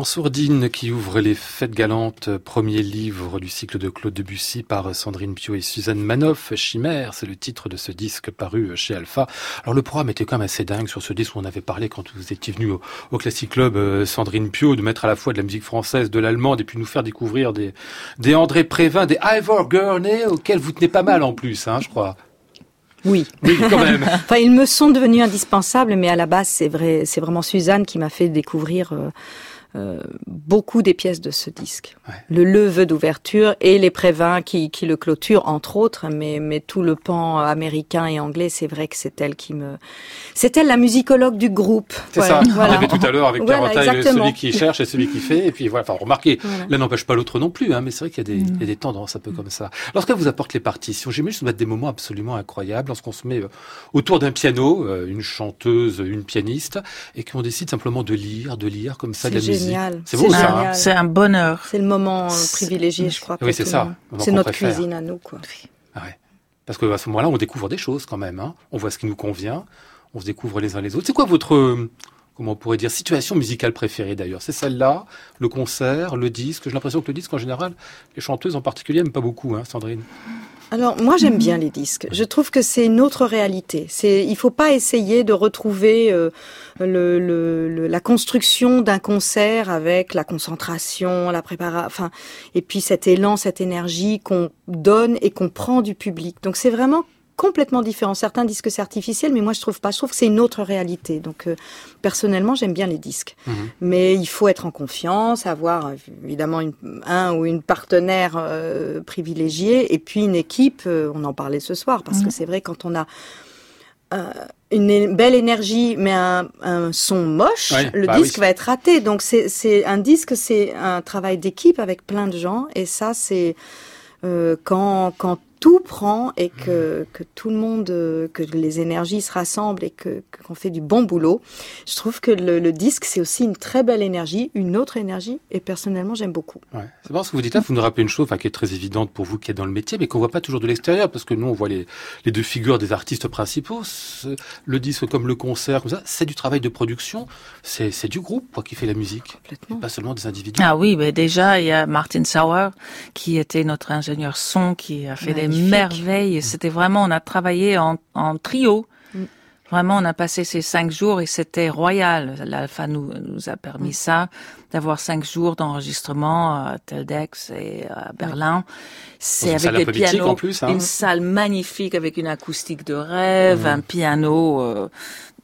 En sourdine qui ouvre les fêtes galantes, premier livre du cycle de Claude Debussy par Sandrine Pio et Suzanne Manoff, Chimère, c'est le titre de ce disque paru chez Alpha. Alors le programme était quand même assez dingue sur ce disque où on avait parlé quand vous étiez venu au, au Classic Club, euh, Sandrine Pio, de mettre à la fois de la musique française, de l'allemande et puis nous faire découvrir des, des André Prévin, des Ivor Gurney auxquels vous tenez pas mal en plus, hein, je crois. oui. Oui, quand même. enfin, ils me sont devenus indispensables, mais à la base, c'est vrai, c'est vraiment Suzanne qui m'a fait découvrir. euh, euh, beaucoup des pièces de ce disque. Le leveux d'ouverture et les prévins qui, qui le clôturent, entre autres, mais, mais tout le pan américain et anglais, c'est vrai que c'est elle qui me... C'est elle la musicologue du groupe. C'est ça, on avait tout à l'heure avec Voilà, Carotta, celui qui cherche et celui qui fait, et puis voilà, enfin remarquez, Voilà. l'un n'empêche pas l'autre non plus, hein, mais c'est vrai qu'il y, a des- Mm. y a des tendances un peu comme ça. Lorsqu'elle vous apporte les partitions, j'aime juste mettre des moments absolument incroyables, lorsqu'on se met euh, autour d'un piano, euh, une chanteuse, une pianiste, et qu'on décide simplement de lire, de lire comme ça de la musique. Génial. C'est beau ça. génial. C'est un bonheur. C'est le moment euh, privilégié, je crois. Oui, c'est ça, C'est notre préfère. cuisine à nous, quoi. Ah ouais. Parce qu'à ce moment-là, on découvre des choses quand même. Hein. On voit ce qui nous convient, on se découvre les uns les autres. C'est quoi votre, euh, comment on pourrait dire, situation musicale préférée d'ailleurs? C'est celle-là, le concert, le disque J'ai l'impression que le disque, en général, les chanteuses en particulier n'aiment pas beaucoup, hein, Sandrine. Alors moi j'aime bien les disques. Je trouve que c'est une autre réalité. C'est il faut pas essayer de retrouver euh, le, le- le- la construction d'un concert avec la concentration, la préparation, enfin et puis cet élan, cette énergie qu'on donne et qu'on prend du public. Donc c'est vraiment complètement différent. Certains disent que c'est artificiel, mais moi je trouve pas. Je trouve que c'est une autre réalité. Donc euh, personnellement j'aime bien les disques. Mais il faut être en confiance, avoir évidemment une- un ou une partenaire euh, privilégié et puis une équipe. euh, on en parlait ce soir parce que Mhm. c'est vrai quand on a euh, une belle énergie mais un, un son moche, Ouais, le bah disque oui. va être raté. Donc c'est c'est un disque, c'est un travail d'équipe avec plein de gens et ça c'est euh, quand quand tout prend et que, que tout le monde, que les énergies se rassemblent et que que- qu'on fait du bon boulot. Je trouve que le, le disque, c'est aussi une très belle énergie, une autre énergie, et personnellement, j'aime beaucoup. Ouais. C'est marrant ce que vous dites là, vous nous rappelez une chose enfin, qui est très évidente pour vous qui êtes dans le métier, mais qu'on voit pas toujours de l'extérieur, parce que nous, on voit les, les deux figures des artistes principaux. Ce- Le disque comme le concert, comme ça, c'est du travail de production, c'est c'est du groupe quoi, qui fait la musique, et pas seulement des individus. Ah oui, mais déjà, il y a Martin Sauer, qui était notre ingénieur son, qui a fait des Magnifique. merveilles. C'était vraiment, on a travaillé en, en trio. Mm. Vraiment, on a passé ces cinq jours et c'était royal. L'Alpha nous, nous a permis Mm. ça, d'avoir cinq jours d'enregistrement à Teldex et à Berlin. C'est avec des pianos, en plus, hein. une salle magnifique avec une acoustique de rêve, Mm. un piano euh,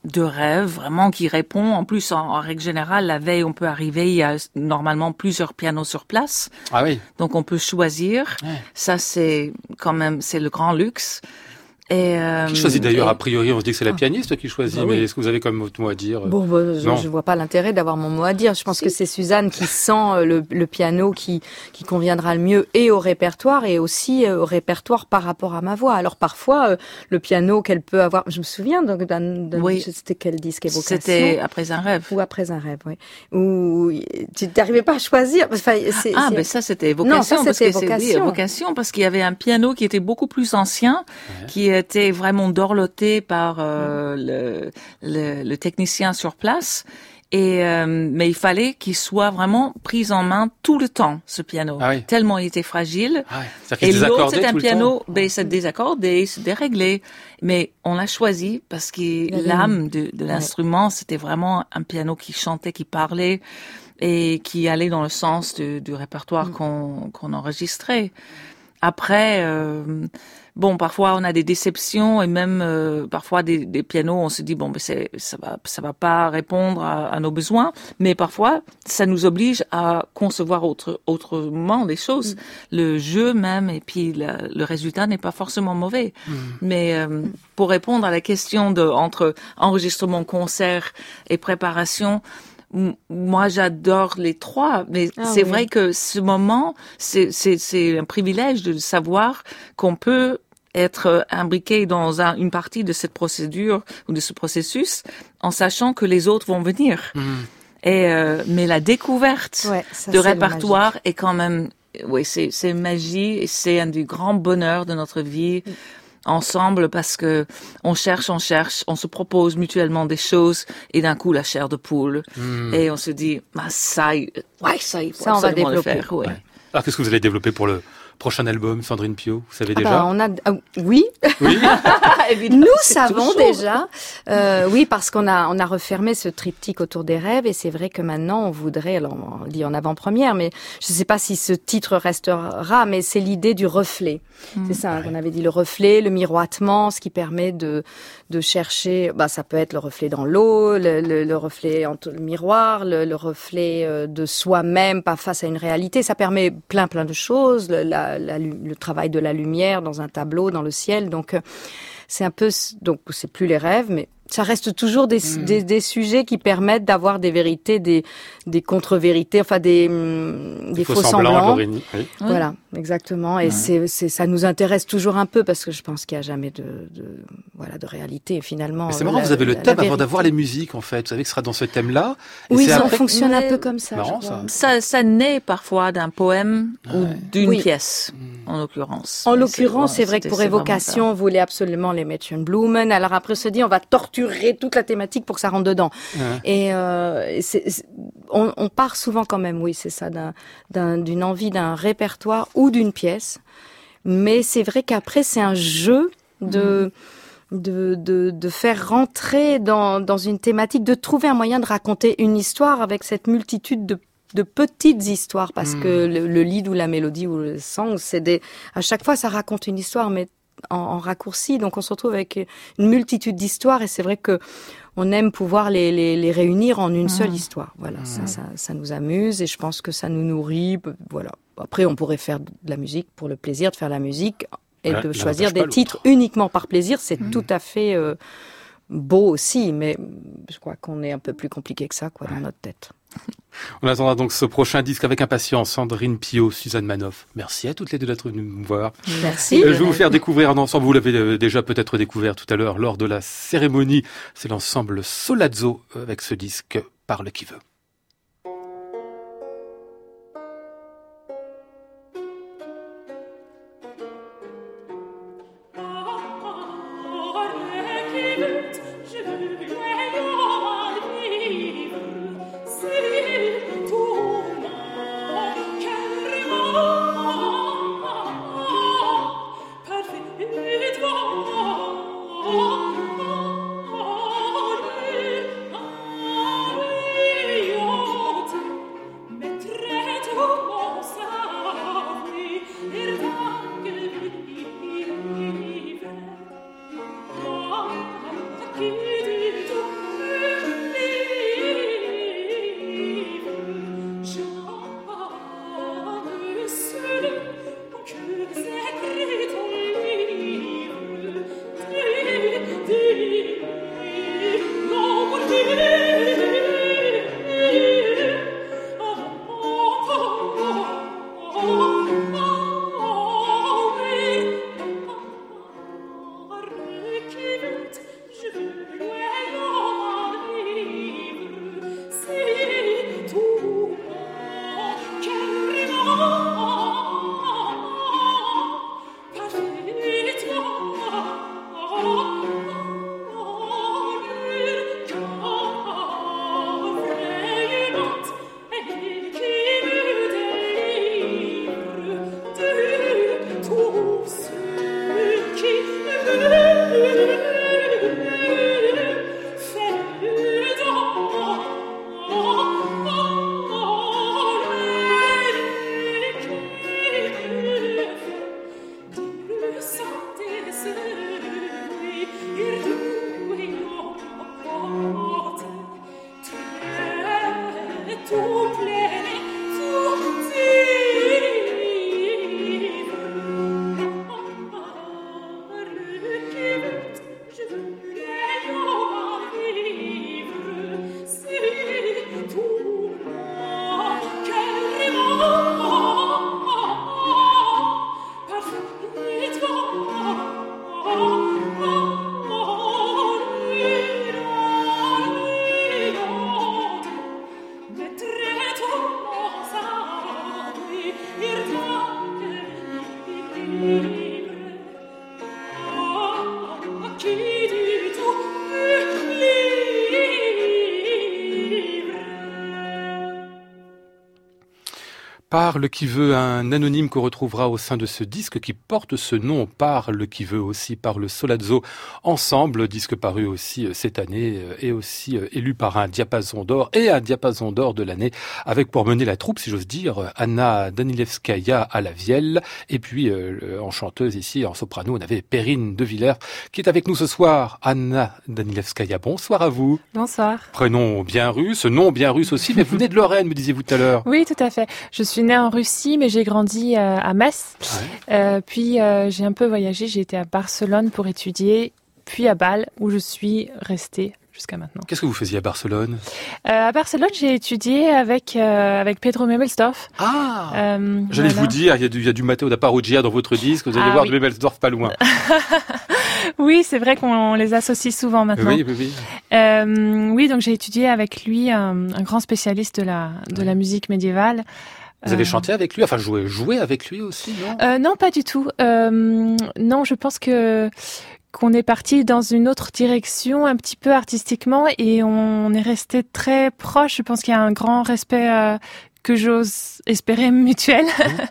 de rêve, vraiment qui répond. En plus, en, en règle générale, la veille, on peut arriver, il y a normalement plusieurs pianos sur place. Ah oui. Donc on peut choisir. Ouais. Ça c'est quand même c'est le grand luxe. Et euh, Qui choisit d'ailleurs et- A priori, on se dit que c'est la pianiste qui choisit, Bah oui. mais est-ce que vous avez comme autre mot à dire Bon, bah, je, je vois pas l'intérêt d'avoir mon mot à dire. Je pense que c'est Suzanne qui sent euh, le, le piano qui, qui conviendra le mieux et au répertoire et aussi euh, au répertoire par rapport à ma voix. Alors parfois, euh, le piano qu'elle peut avoir, je me souviens donc d'un, d'un- Oui. c'était quel disque évocation? C'était après un rêve. Ou après un rêve, oui. Où tu n'arrivais pas à choisir. Enfin, Ah, c'est- ben ça c'était évocation. Non, ça parce c'était que c'est- oui, évocation. évocation parce qu'il y avait un piano qui était beaucoup plus ancien, qui était vraiment dorloté par euh, le, le, le technicien sur place. Et euh, mais il fallait qu'il soit vraiment pris en main tout le temps ce piano, Ah oui. tellement il était fragile. Ah Et l'autre c'est un piano, temps ben ça désaccordait, se déréglait. Mais on l'a choisi parce que l'âme de, de l'instrument c'était vraiment un piano qui chantait, qui parlait et qui allait dans le sens du, du répertoire qu'on qu'on enregistrait. Après, euh, bon, parfois on a des déceptions et même euh, parfois des, des pianos, on se dit bon, ben c'est ça va ça va pas répondre à, à nos besoins, mais parfois ça nous oblige à concevoir autre, autrement les choses, le jeu même et puis le, le résultat n'est pas forcément mauvais. Mais euh, pour répondre à la question de entre enregistrement, concert et préparation. Moi, j'adore les trois, mais Ah c'est oui. vrai que ce moment, c'est c'est c'est un privilège de savoir qu'on peut être imbriqué dans un- une partie de cette procédure ou de ce processus en sachant que les autres vont venir. Et euh, mais la découverte Ouais, ça, de répertoire est quand même, oui, c'est c'est magie et c'est un du grand bonheur de notre vie ensemble parce que on cherche, on cherche, on se propose mutuellement des choses et d'un coup la chair de poule Hmm. et on se dit, bah ça, y- ouais, ça, Ça, on va le développer. faire, ouais. Alors qu'est-ce que vous allez développer pour le prochain album, Sandrine Pio Vous savez Ah déjà bah, on a, ah, oui. Oui. Nous savons déjà, euh, oui, parce qu'on a on a refermé ce triptyque autour des rêves et c'est vrai que maintenant on voudrait, alors on dit en avant-première, mais je ne sais pas si ce titre restera, mais c'est l'idée du reflet. C'est ça hein, qu'on avait dit, le reflet, le miroitement, ce qui permet de de chercher, bah ça peut être le reflet dans l'eau, le, le, le reflet entre le miroir, le, le reflet euh, de soi-même, pas face à une réalité. Ça permet plein plein de choses, le, le travail de la lumière dans un tableau, dans le ciel. Donc euh, c'est un peu donc c'est plus les rêves, mais ça reste toujours des, des, des sujets qui permettent d'avoir des vérités, des, des contre-vérités, enfin des, hum, des faux, semblants. Laurénie, oui. Voilà, exactement. Et c'est, c'est, ça nous intéresse toujours un peu parce que je pense qu'il n'y a jamais de, de, voilà, de réalité finalement. Mais c'est marrant, La- vous avez le la- la thème avant d'avoir les musiques, en fait. Vous savez que ce sera dans ce thème-là. Et Oui, ça après- fonctionne un peu comme ça. Marrant, ça. Ça, ça naît parfois d'un poème ou d'une Oui. pièce, en l'occurrence. En l'occurrence, c'est vrai que pour évocation, on voulait absolument les Mädchen Blumen. Alors après, on se dit, on va torturer toute la thématique pour que ça rentre dedans. Ouais. Et euh, on, on part souvent quand même, oui, c'est ça, d'un- d'un- d'une envie d'un répertoire ou d'une pièce. Mais c'est vrai qu'après, c'est un jeu de, de, de, de faire rentrer dans, dans une thématique, de trouver un moyen de raconter une histoire avec cette multitude de de petites histoires parce Mm. que le, le lead ou la mélodie ou le song c'est des à chaque fois ça raconte une histoire mais en, en raccourci donc on se retrouve avec une multitude d'histoires et c'est vrai que on aime pouvoir les, les, les réunir en une seule histoire. Voilà, ça, ça, ça nous amuse et je pense que ça nous nourrit. Voilà. Après, on pourrait faire de la musique pour le plaisir de faire la musique et de choisir des titres uniquement par plaisir. C'est tout à fait euh, beau aussi, mais je crois qu'on est un peu plus compliqué que ça, quoi, dans notre tête. On attendra donc ce prochain disque avec impatience. Sandrine Pio, Suzanne Manoff. Merci à toutes les deux d'être venues me voir. Merci. Euh, je vais vous faire découvrir un ensemble, vous l'avez euh, déjà peut-être découvert tout à l'heure lors de la cérémonie. C'est l'ensemble Solazzo euh, avec ce disque Parle qui veut. Parle qui veut, un anonyme qu'on retrouvera au sein de ce disque qui porte ce nom, Parle qui veut aussi par le Solazzo Ensemble, disque paru aussi euh, cette année euh, et aussi euh, élu par un diapason d'or et un diapason d'or de l'année avec pour mener la troupe, si j'ose dire, Anna Danilevskaya à la vielle et puis en chanteuse ici, en soprano, on avait Perrine de Villers qui est avec nous ce soir. Anna Danilevskaya, bonsoir à vous. Bonsoir. Prénom bien russe, nom bien russe aussi, mais vous venez de Lorraine, me disiez-vous tout à l'heure. Oui, tout à fait. Je suis née en Russie, mais j'ai grandi euh, à Metz. Euh, puis euh, j'ai un peu voyagé. J'ai été à Barcelone pour étudier, puis à Bâle, où je suis restée jusqu'à maintenant. Qu'est-ce que vous faisiez à Barcelone? À Barcelone, j'ai étudié avec avec Pedro Memelsdorf. Ah J'allais vous dire, il y a du, il y a du Matteo da Parugia dans votre disque. Vous allez ah voir oui. Memelsdorf pas loin. oui, c'est vrai qu'on les associe souvent maintenant. Oui, oui, oui. Euh, oui, donc j'ai étudié avec lui, un, un, grand spécialiste de la de la musique médiévale. Vous avez chanté avec lui, enfin joué, joué avec lui aussi, non? Euh, Non, pas du tout. Euh, non, je pense que qu'on est parti dans une autre direction, un petit peu artistiquement, et on est resté très proche. Je pense qu'il y a un grand respect euh, que j'ose espérer mutuel. Mmh.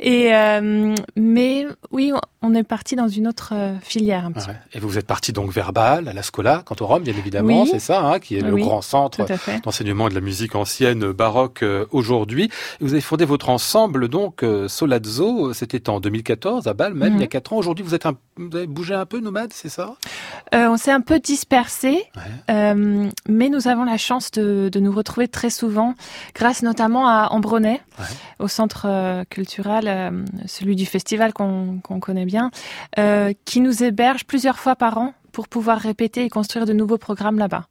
et euh, mais oui, on est parti dans une autre euh, filière. Un petit ouais. Et vous êtes parti donc vers Bâle, à la Scola, quant au Rome, bien évidemment, oui. c'est ça, hein, qui est le grand centre d'enseignement de la musique ancienne euh, baroque euh, aujourd'hui. Vous avez fondé votre ensemble donc euh, Solazzo, c'était en 2014 à Bâle même, il y a quatre ans. Aujourd'hui, vous êtes un, vous avez bougé un peu nomade, c'est ça? On s'est un peu dispersé, mais nous avons la chance de, de nous retrouver très souvent, grâce notamment à Ambronay, au centre culturel, celui du festival qu'on qu'on connaît bien, euh, qui nous héberge plusieurs fois par an pour pouvoir répéter et construire de nouveaux programmes là-bas.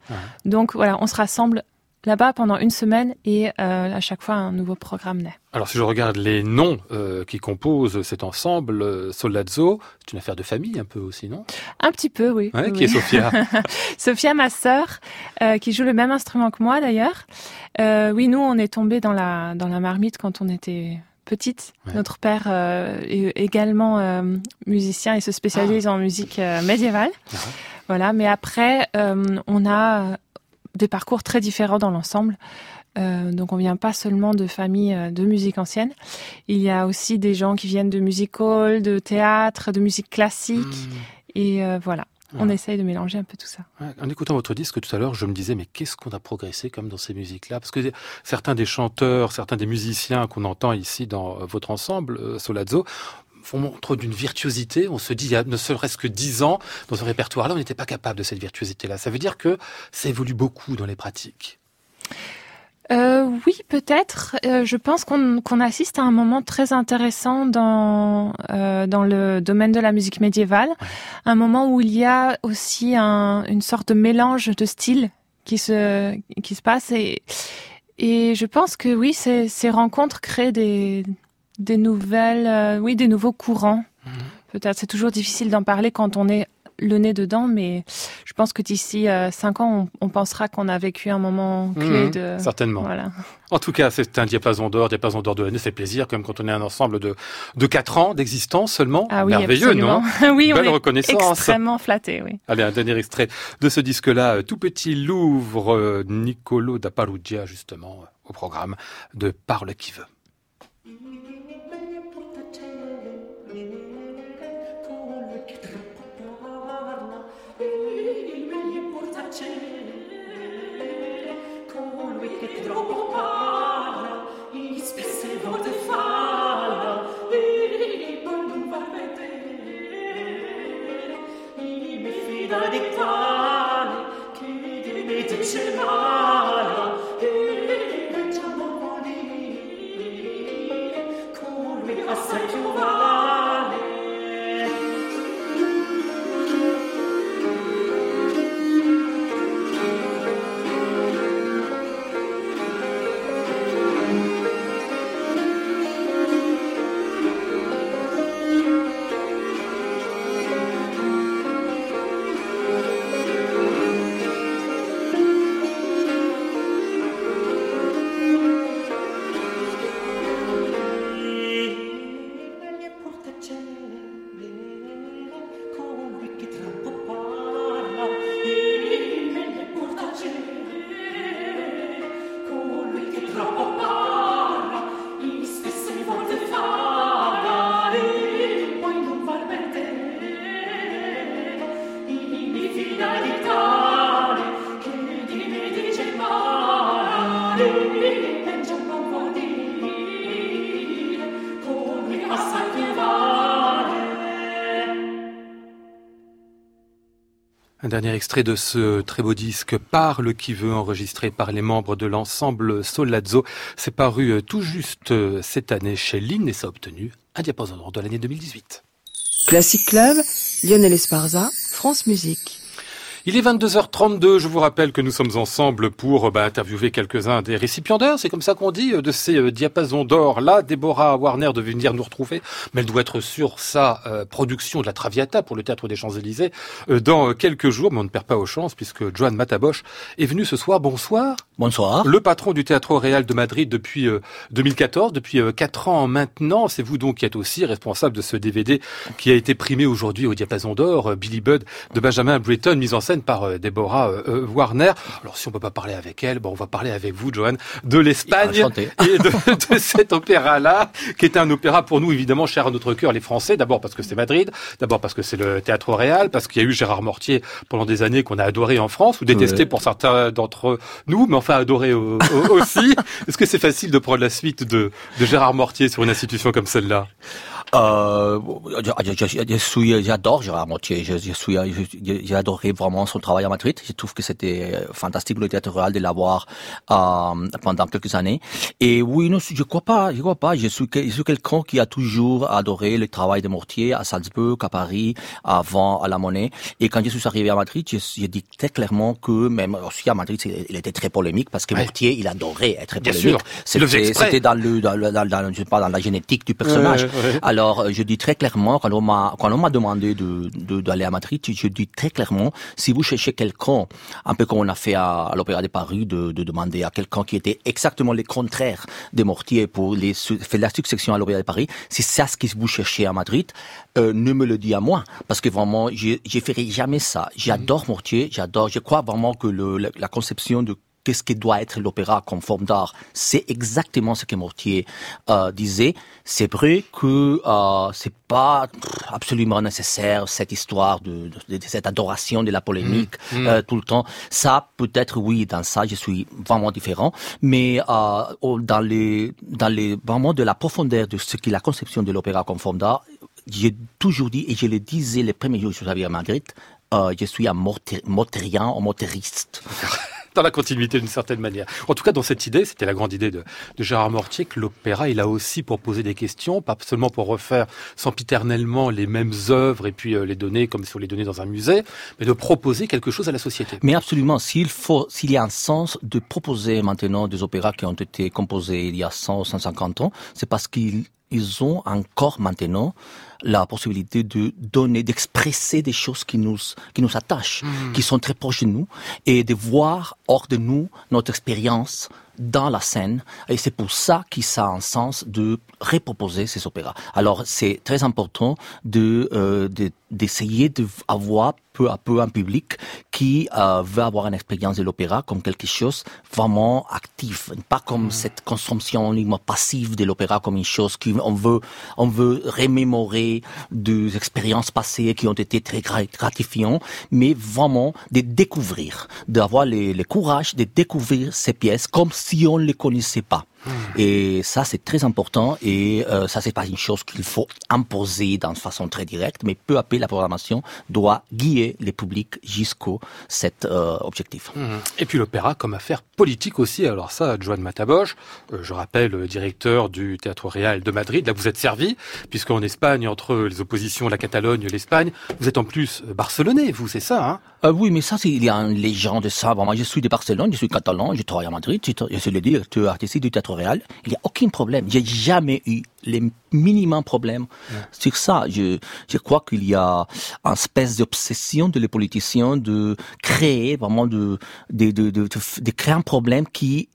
Donc voilà, on se rassemble là-bas pendant une semaine et euh, à chaque fois un nouveau programme naît. Alors si je regarde les noms euh, qui composent cet ensemble, euh, Solazzo, c'est une affaire de famille un peu aussi, non? Un petit peu, oui. Ouais, oui, Qui est Sophia Sophia, ma sœur, qui joue le même instrument que moi d'ailleurs. Oui, nous, on est tombés dans la dans la marmite quand on était petite. Ouais. Notre père euh, est également euh, musicien et se spécialise en musique euh, médiévale. Ah. Voilà, mais après, on a des parcours très différents dans l'ensemble. Donc on vient pas seulement de familles de musique ancienne. Il y a aussi des gens qui viennent de music hall, de théâtre, de musique classique. Et euh, voilà, on essaye de mélanger un peu tout ça. Ouais, En écoutant votre disque tout à l'heure, je me disais, mais qu'est-ce qu'on a progressé comme dans ces musiques-là? Parce que certains des chanteurs, certains des musiciens qu'on entend ici dans euh, votre ensemble, euh, Solazzo, font montre d'une virtuosité. On se dit, il y a ne serait-ce que dix ans, dans ce répertoire-là, on n'était pas capable de cette virtuosité-là. Ça veut dire que ça évolue beaucoup dans les pratiques. Euh, oui, peut-être. Euh, je pense qu'on qu'on assiste à un moment très intéressant dans euh, dans le domaine de la musique médiévale, un moment où il y a aussi un, une sorte de mélange de styles qui se qui se passe et et je pense que oui, ces, ces rencontres créent des des nouvelles, euh, oui, des nouveaux courants. Peut-être c'est toujours difficile d'en parler quand on est le nez dedans, mais je pense que d'ici euh, cinq ans, on, on pensera qu'on a vécu un moment clé Mhm, de certainement. Voilà. En tout cas, c'est un diapason d'or, diapason d'or de l'année, c'est plaisir, comme quand on est un ensemble de, de 4 ans d'existence seulement. Ah oui, Merveilleux, absolument. non oui, on Belle est reconnaissance. extrêmement flatté, oui. Allez, un dernier extrait de ce disque-là, euh, tout petit Louvre, euh, Nicolo da Parugia, justement, euh, au programme de Parle qui veut. Un dernier extrait de ce très beau disque Parle qui veut enregistré par les membres de l'ensemble Solazzo. C'est paru euh, tout juste euh, cette année chez Lynn et ça a obtenu un diapason de l'année 2018. Classic Club, Lionel Esparza, France Musique. Il est 22h32. Je vous rappelle que nous sommes ensemble pour bah, interviewer quelques-uns des récipiendaires. C'est comme ça qu'on dit de ces euh, diapasons d'or. Là, Déborah Warner devait venir nous retrouver, mais elle doit être sur sa euh, production de la Traviata pour le Théâtre des Champs-Élysées euh, dans quelques jours. Mais on ne perd pas aux chances puisque Joan Mataboche est venu ce soir. Bonsoir. Bonsoir. Le patron du Théâtre Réal de Madrid depuis 2014, depuis quatre ans maintenant. C'est vous donc qui êtes aussi responsable de ce DVD qui a été primé aujourd'hui au diapason d'or, Billy Budd de Benjamin Britten, mise en scène par euh, Déborah euh, euh, Warner. Alors si on peut pas parler avec elle, bon, on va parler avec vous, Johan, de l'Espagne et de, de cet opéra-là, qui est un opéra pour nous évidemment cher à notre cœur, les Français. D'abord parce que c'est Madrid, d'abord parce que c'est le Théâtre Réal, parce qu'il y a eu Gérard Mortier pendant des années qu'on a adoré en France ou détesté pour certains d'entre nous, mais enfin adoré aussi. Est-ce que c'est facile de prendre la suite de, de Gérard Mortier sur une institution comme celle-là? Euh, je, suis, j'adore Gérard Mortier. Je, je suis, j'ai adoré vraiment son travail à Madrid. Je trouve que c'était fantastique le théâtre réel de l'avoir euh, pendant quelques années. Et oui, non, je crois pas, je crois pas. Je suis, je suis quelqu'un qui a toujours adoré le travail de Mortier à Salzbourg, à Paris, avant à la Monnaie. Et quand je suis arrivé à Madrid, j'ai dit très clairement que même aussi à Madrid, il était très polémique parce que Mortier, il adorait être polémique. C'était dans le, dans, dans, dans, je sais pas, dans la génétique du personnage. Alors, euh, je dis très clairement, quand on m'a, quand on m'a demandé de, d'aller à Madrid, je dis très clairement, si vous cherchez quelqu'un, un peu comme on a fait à, l'Opéra de Paris, de, de demander à quelqu'un qui était exactement le contraire des mortiers pour les, faire la succession à l'Opéra de Paris, si c'est ce que vous cherchez à Madrid, euh, ne me le dis à moi, parce que vraiment, je, je ferai jamais ça. J'adore Mortier, j'adore, je crois vraiment que le, la conception de qu'est-ce qui doit être l'opéra comme forme d'art. C'est exactement ce que Mortier euh, disait. C'est vrai que euh, c'est pas absolument nécessaire cette histoire de, de, cette adoration de la polémique mmh. Mmh. Euh, tout le temps. Ça peut-être oui, dans ça je suis vraiment différent, mais euh, dans les dans les vraiment de la profondeur de ce qui est la conception de l'opéra comme forme d'art, j'ai toujours dit et je le disais les premiers jours que je suis à Madrid, euh, je suis un motérien, un motériste. dans la continuité d'une certaine manière. En tout cas, dans cette idée, c'était la grande idée de, de Gérard Mortier, que l'opéra, il a aussi pour poser des questions, pas seulement pour refaire sempiternellement les mêmes œuvres et puis euh, les donner comme si on les donnait dans un musée, mais de proposer quelque chose à la société. Mais absolument, s'il faut, s'il y a un sens de proposer maintenant des opéras qui ont été composés il y a 100 150 ans, c'est parce qu'ils ils ont encore maintenant la possibilité de donner, d'expresser des choses qui nous, qui nous attachent, mmh. qui sont très proches de nous, et de voir hors de nous notre expérience dans la scène. Et c'est pour ça qu'il ça a un sens de reproposer ces opéras. Alors, c'est très important de, euh, d'essayer d'avoir peu à peu un public qui euh, veut avoir une expérience de l'opéra comme quelque chose vraiment actif, pas comme mm. cette consommation uniquement passive de l'opéra comme une chose qu'on veut, on veut remémorer des expériences passées qui ont été très gratifiantes, mais vraiment de découvrir, d'avoir le, le courage de découvrir ces pièces comme si on ne les connaissait pas. Et ça, c'est très important. Et euh, ça, c'est pas une chose qu'il faut imposer d'une façon très directe, mais peu à peu, la programmation doit guider les publics jusqu'au cet euh, objectif. Hmm. Et puis l'opéra comme affaire politique aussi. Alors ça, Joan Mataboche, euh, je rappelle, directeur du Théâtre Real de Madrid. Là, vous êtes servi, puisqu'en Espagne, entre les oppositions, la Catalogne, l'Espagne, vous êtes en plus barcelonais, vous, c'est ça hein? Euh, Oui, mais ça, il y a une légende de ça. Bon, moi, je suis de Barcelone, je suis catalan, je travaille à Madrid, je suis le directeur artistique du Théâtre Il n'y a aucun problème. J'ai jamais eu les minimum problèmes ouais. sur ça. Je, je crois qu'il y a une espèce d'obsession de les politiciens de créer vraiment de, de, de, de, de créer un problème qui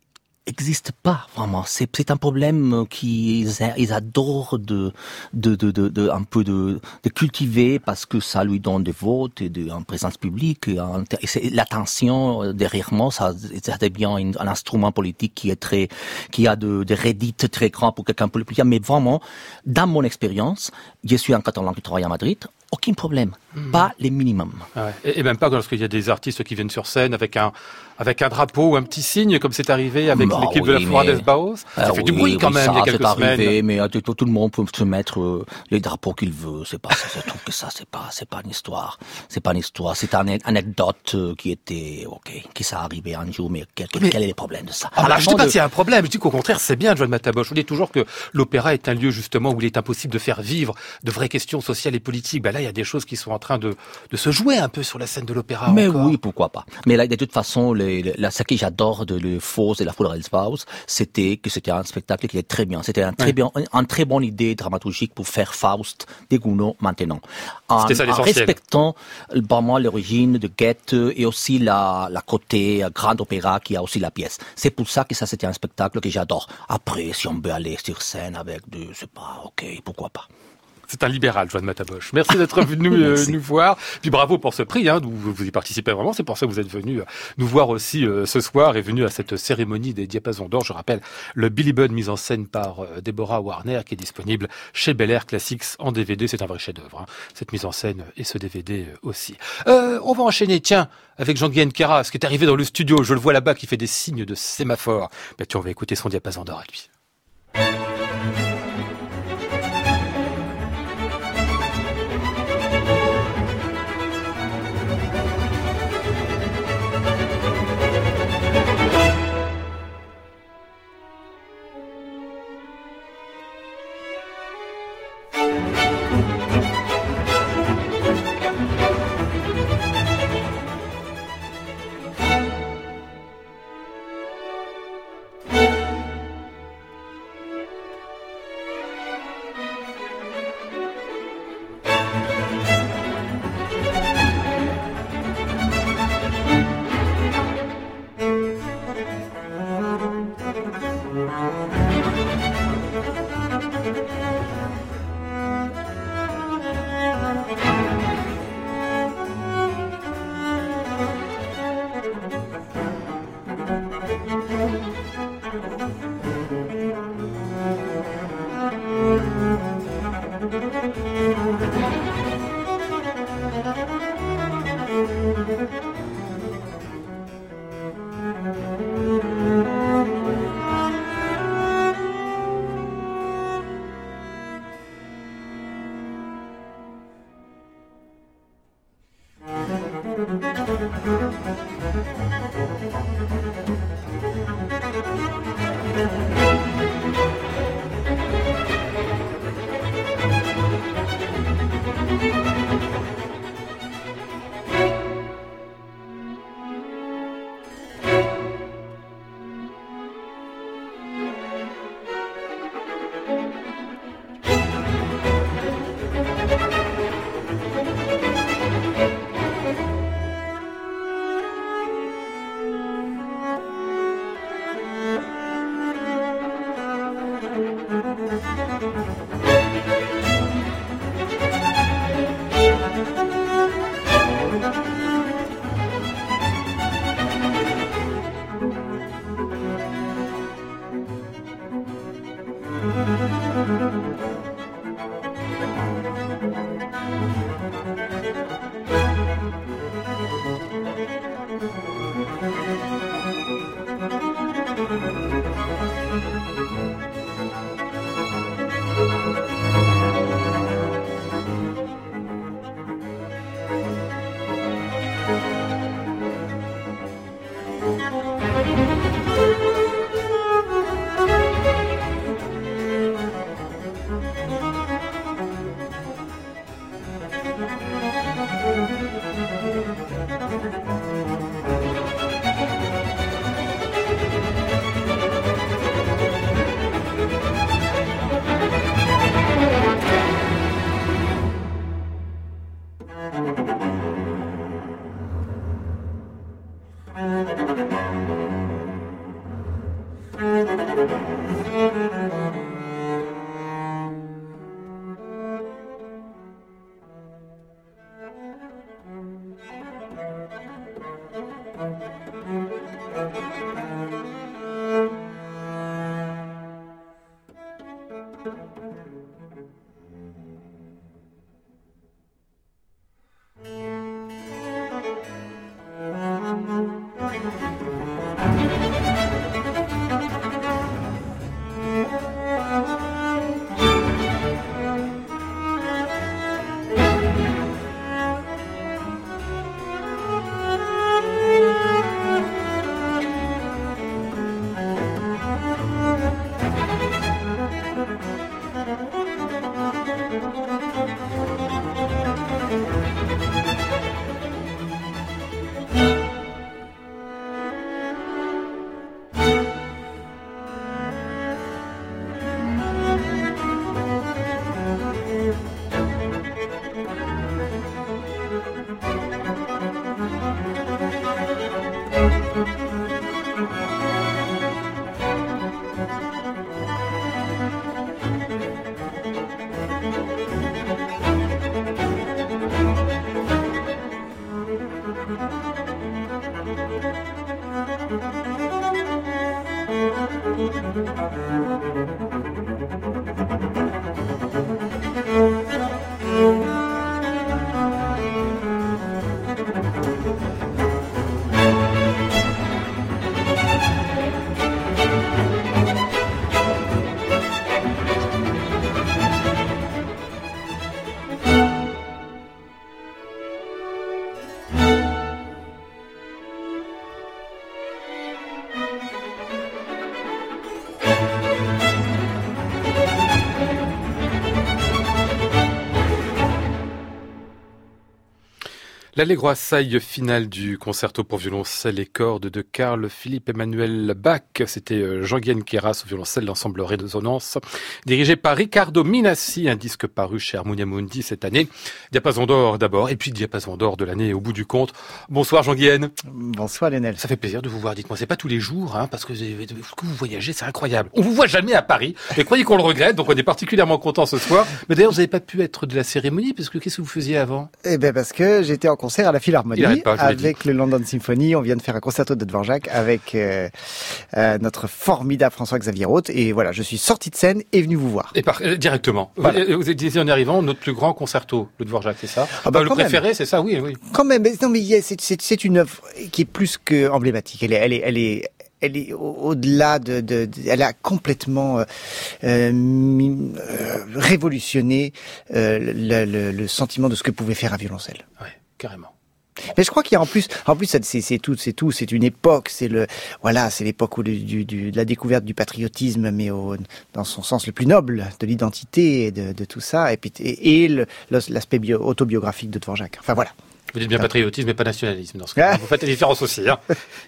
n'existe pas vraiment. C'est un problème qu'ils ils adorent de de, de de de un peu de de cultiver parce que ça lui donne des votes et de en présence publique et, et l'attention euh, derrière moi ça ça devient un, un instrument politique qui est très qui a de des rédits très grands pour quelqu'un politique mais vraiment dans mon expérience je suis un catalan qui travaille à Madrid aucun problème pas les minimums Ah ouais. Et, et même pas lorsqu'il y a des artistes qui viennent sur scène avec un avec un drapeau ou un petit signe, comme c'est arrivé avec Bah l'équipe oui, de la Flora mais- des. Ça Ah fait du oui, bruit quand oui, même ça, il y a quelques c'est semaines. arrivé, mais euh, tout, tout le monde peut se mettre euh, les drapeaux qu'il veut. C'est pas, je trouve que ça, c'est pas, c'est pas une histoire. C'est pas une histoire. C'est une anecdote euh, qui était, ok, qui s'est arrivé un jour, mais quel, quel- Mais- quel est le problème de ça? Ah, bah, je dis pas de- qu'il y a un problème, je dis qu'au contraire c'est bien Joan Mataboche. Je dis toujours que l'opéra est un lieu justement où il est impossible de faire vivre de vraies questions sociales et politiques. Ben là il y a des choses qui sont en train de, de se jouer un peu sur la scène de l'opéra. Mais encore. oui, pourquoi pas. Mais là, de toute façon, les, les- là, ce que j'adore de le Faux et la Full C'était que c'était un spectacle qui est très bien. C'était un très Ouais. bien, une très bonne idée dramaturgique pour faire Faust de Gounod maintenant. En, ça en respectant, moi, l'origine de Goethe et aussi la, la côté euh, grand opéra qui a aussi la pièce. C'est pour ça que ça, c'était un spectacle que j'adore. Après, si on peut aller sur scène avec de, je sais pas, ok, pourquoi pas. C'est un libéral, Joan Mataboche. Merci d'être venu euh, nous voir. Puis bravo pour ce prix, hein, vous vous y participez vraiment. C'est pour ça que vous êtes venu euh, nous voir aussi euh, ce soir et venu à cette cérémonie des diapasons d'or. Je rappelle le Billy Budd mis en scène par euh, Deborah Warner qui est disponible chez Bel Air Classics en DVD. C'est un vrai chef-d'œuvre, hein, cette mise en scène et ce DVD aussi. On va enchaîner, tiens, avec Jean-Guy Kara, ce qui est arrivé dans le studio. Je le vois là-bas qui fait des signes de sémaphore. Ben, tiens, on va écouter son diapason d'or à lui. L'Allegro assaille finale du concerto pour violoncelle et cordes de Carl Philippe Emmanuel Bach. C'était euh, Jean-Guyen Keras au violoncelle l'ensemble Résonance, dirigé par Riccardo Minassi, un disque paru chez Harmonia Mundi cette année. Diapason d'or d'abord, et puis diapason d'or de l'année au bout du compte. Bonsoir Jean-Guyen. Bonsoir Lionel. Ça fait plaisir de vous voir. Dites-moi, c'est pas tous les jours, hein, parce que, que vous voyagez, c'est incroyable. On vous voit jamais à Paris, et croyez qu'on le regrette, donc on est particulièrement content ce soir. Mais d'ailleurs, vous n'avez pas pu être de la cérémonie, parce que qu'est-ce que vous faisiez avant? Eh ben parce que j'étais en concert à la Philharmonie pas, avec le London Symphony. On vient de faire un concerto de Dvorak avec euh, euh, notre formidable François-Xavier Roth. Et voilà, je suis sorti de scène et venu vous voir. Et par, euh, directement. Voilà. Vous, vous disiez en arrivant notre plus grand concerto, le Dvorak, c'est ça? Ah bah, Le préféré, c'est ça, oui, oui. Quand même. Mais, non, mais c'est une œuvre qui est plus que emblématique. Elle est, elle est, elle est elle est au-delà de, de, de, elle a complètement euh, euh, révolutionné euh, le, le, le, sentiment de ce que pouvait faire un violoncelle. Ouais, carrément. Mais je crois qu'il y a en plus, en plus, c'est tout, c'est tout, c'est une époque, c'est le, voilà, c'est l'époque où de la découverte du patriotisme, mais au, dans son sens le plus noble, de l'identité et de, tout ça, et puis et l'aspect autobiographique de Dvorak. Enfin voilà. Vous dites bien patriotisme mais pas nationalisme dans ce cas. Vous faites la différence aussi. Hein.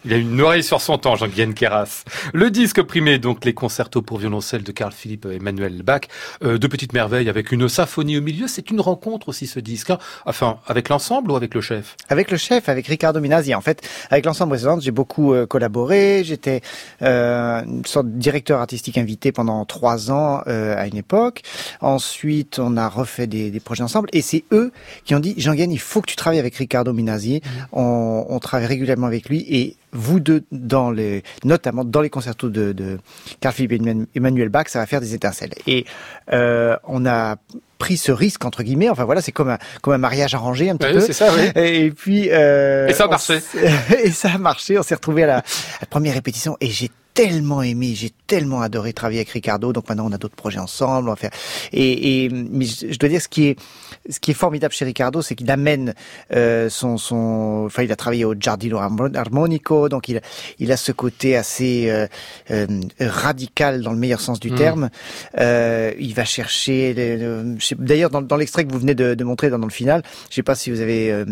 Il a une oreille sur son temps, Jean-Guyen Keras. Le disque primé, donc les concertos pour violoncelle de Carl Philippe Emmanuel Bach. Euh, deux petites merveilles avec une symphonie au milieu. C'est une rencontre aussi ce disque. Hein. Enfin, avec l'ensemble ou avec le chef? Avec le chef, avec Riccardo Minasi. En fait, avec l'ensemble précédent, j'ai beaucoup euh, collaboré. J'étais euh, une sorte de directeur artistique invité pendant trois ans euh, à une époque. Ensuite, on a refait des, des projets ensemble. Et c'est eux qui ont dit, Jean-Guyen, il faut que tu travailles avec Riccardo Minasi. Mmh. On, on, travaille régulièrement avec lui et vous deux, dans les, notamment dans les concertos de, de Carl Philippe Emmanuel Bach, ça va faire des étincelles. Et euh, on a pris ce risque entre guillemets. Enfin voilà, c'est comme un comme un mariage arrangé un petit oui, peu. C'est ça, oui. Et puis euh, et ça a marché. Et ça a marché. On s'est retrouvé à la, à la première répétition et j'ai tellement aimé, j'ai tellement adoré travailler avec Ricardo. Donc maintenant, on a d'autres projets ensemble. On va faire. Et, et mais je dois dire ce qui est ce qui est formidable chez Ricardo, c'est qu'il amène euh, son son. Enfin, il a travaillé au Giardino Armonico, donc il il a ce côté assez euh, euh, radical dans le meilleur sens du mmh. terme. Euh, il va chercher. D'ailleurs, dans, dans l'extrait que vous venez de, de montrer dans, dans, le final, je sais pas si vous avez euh,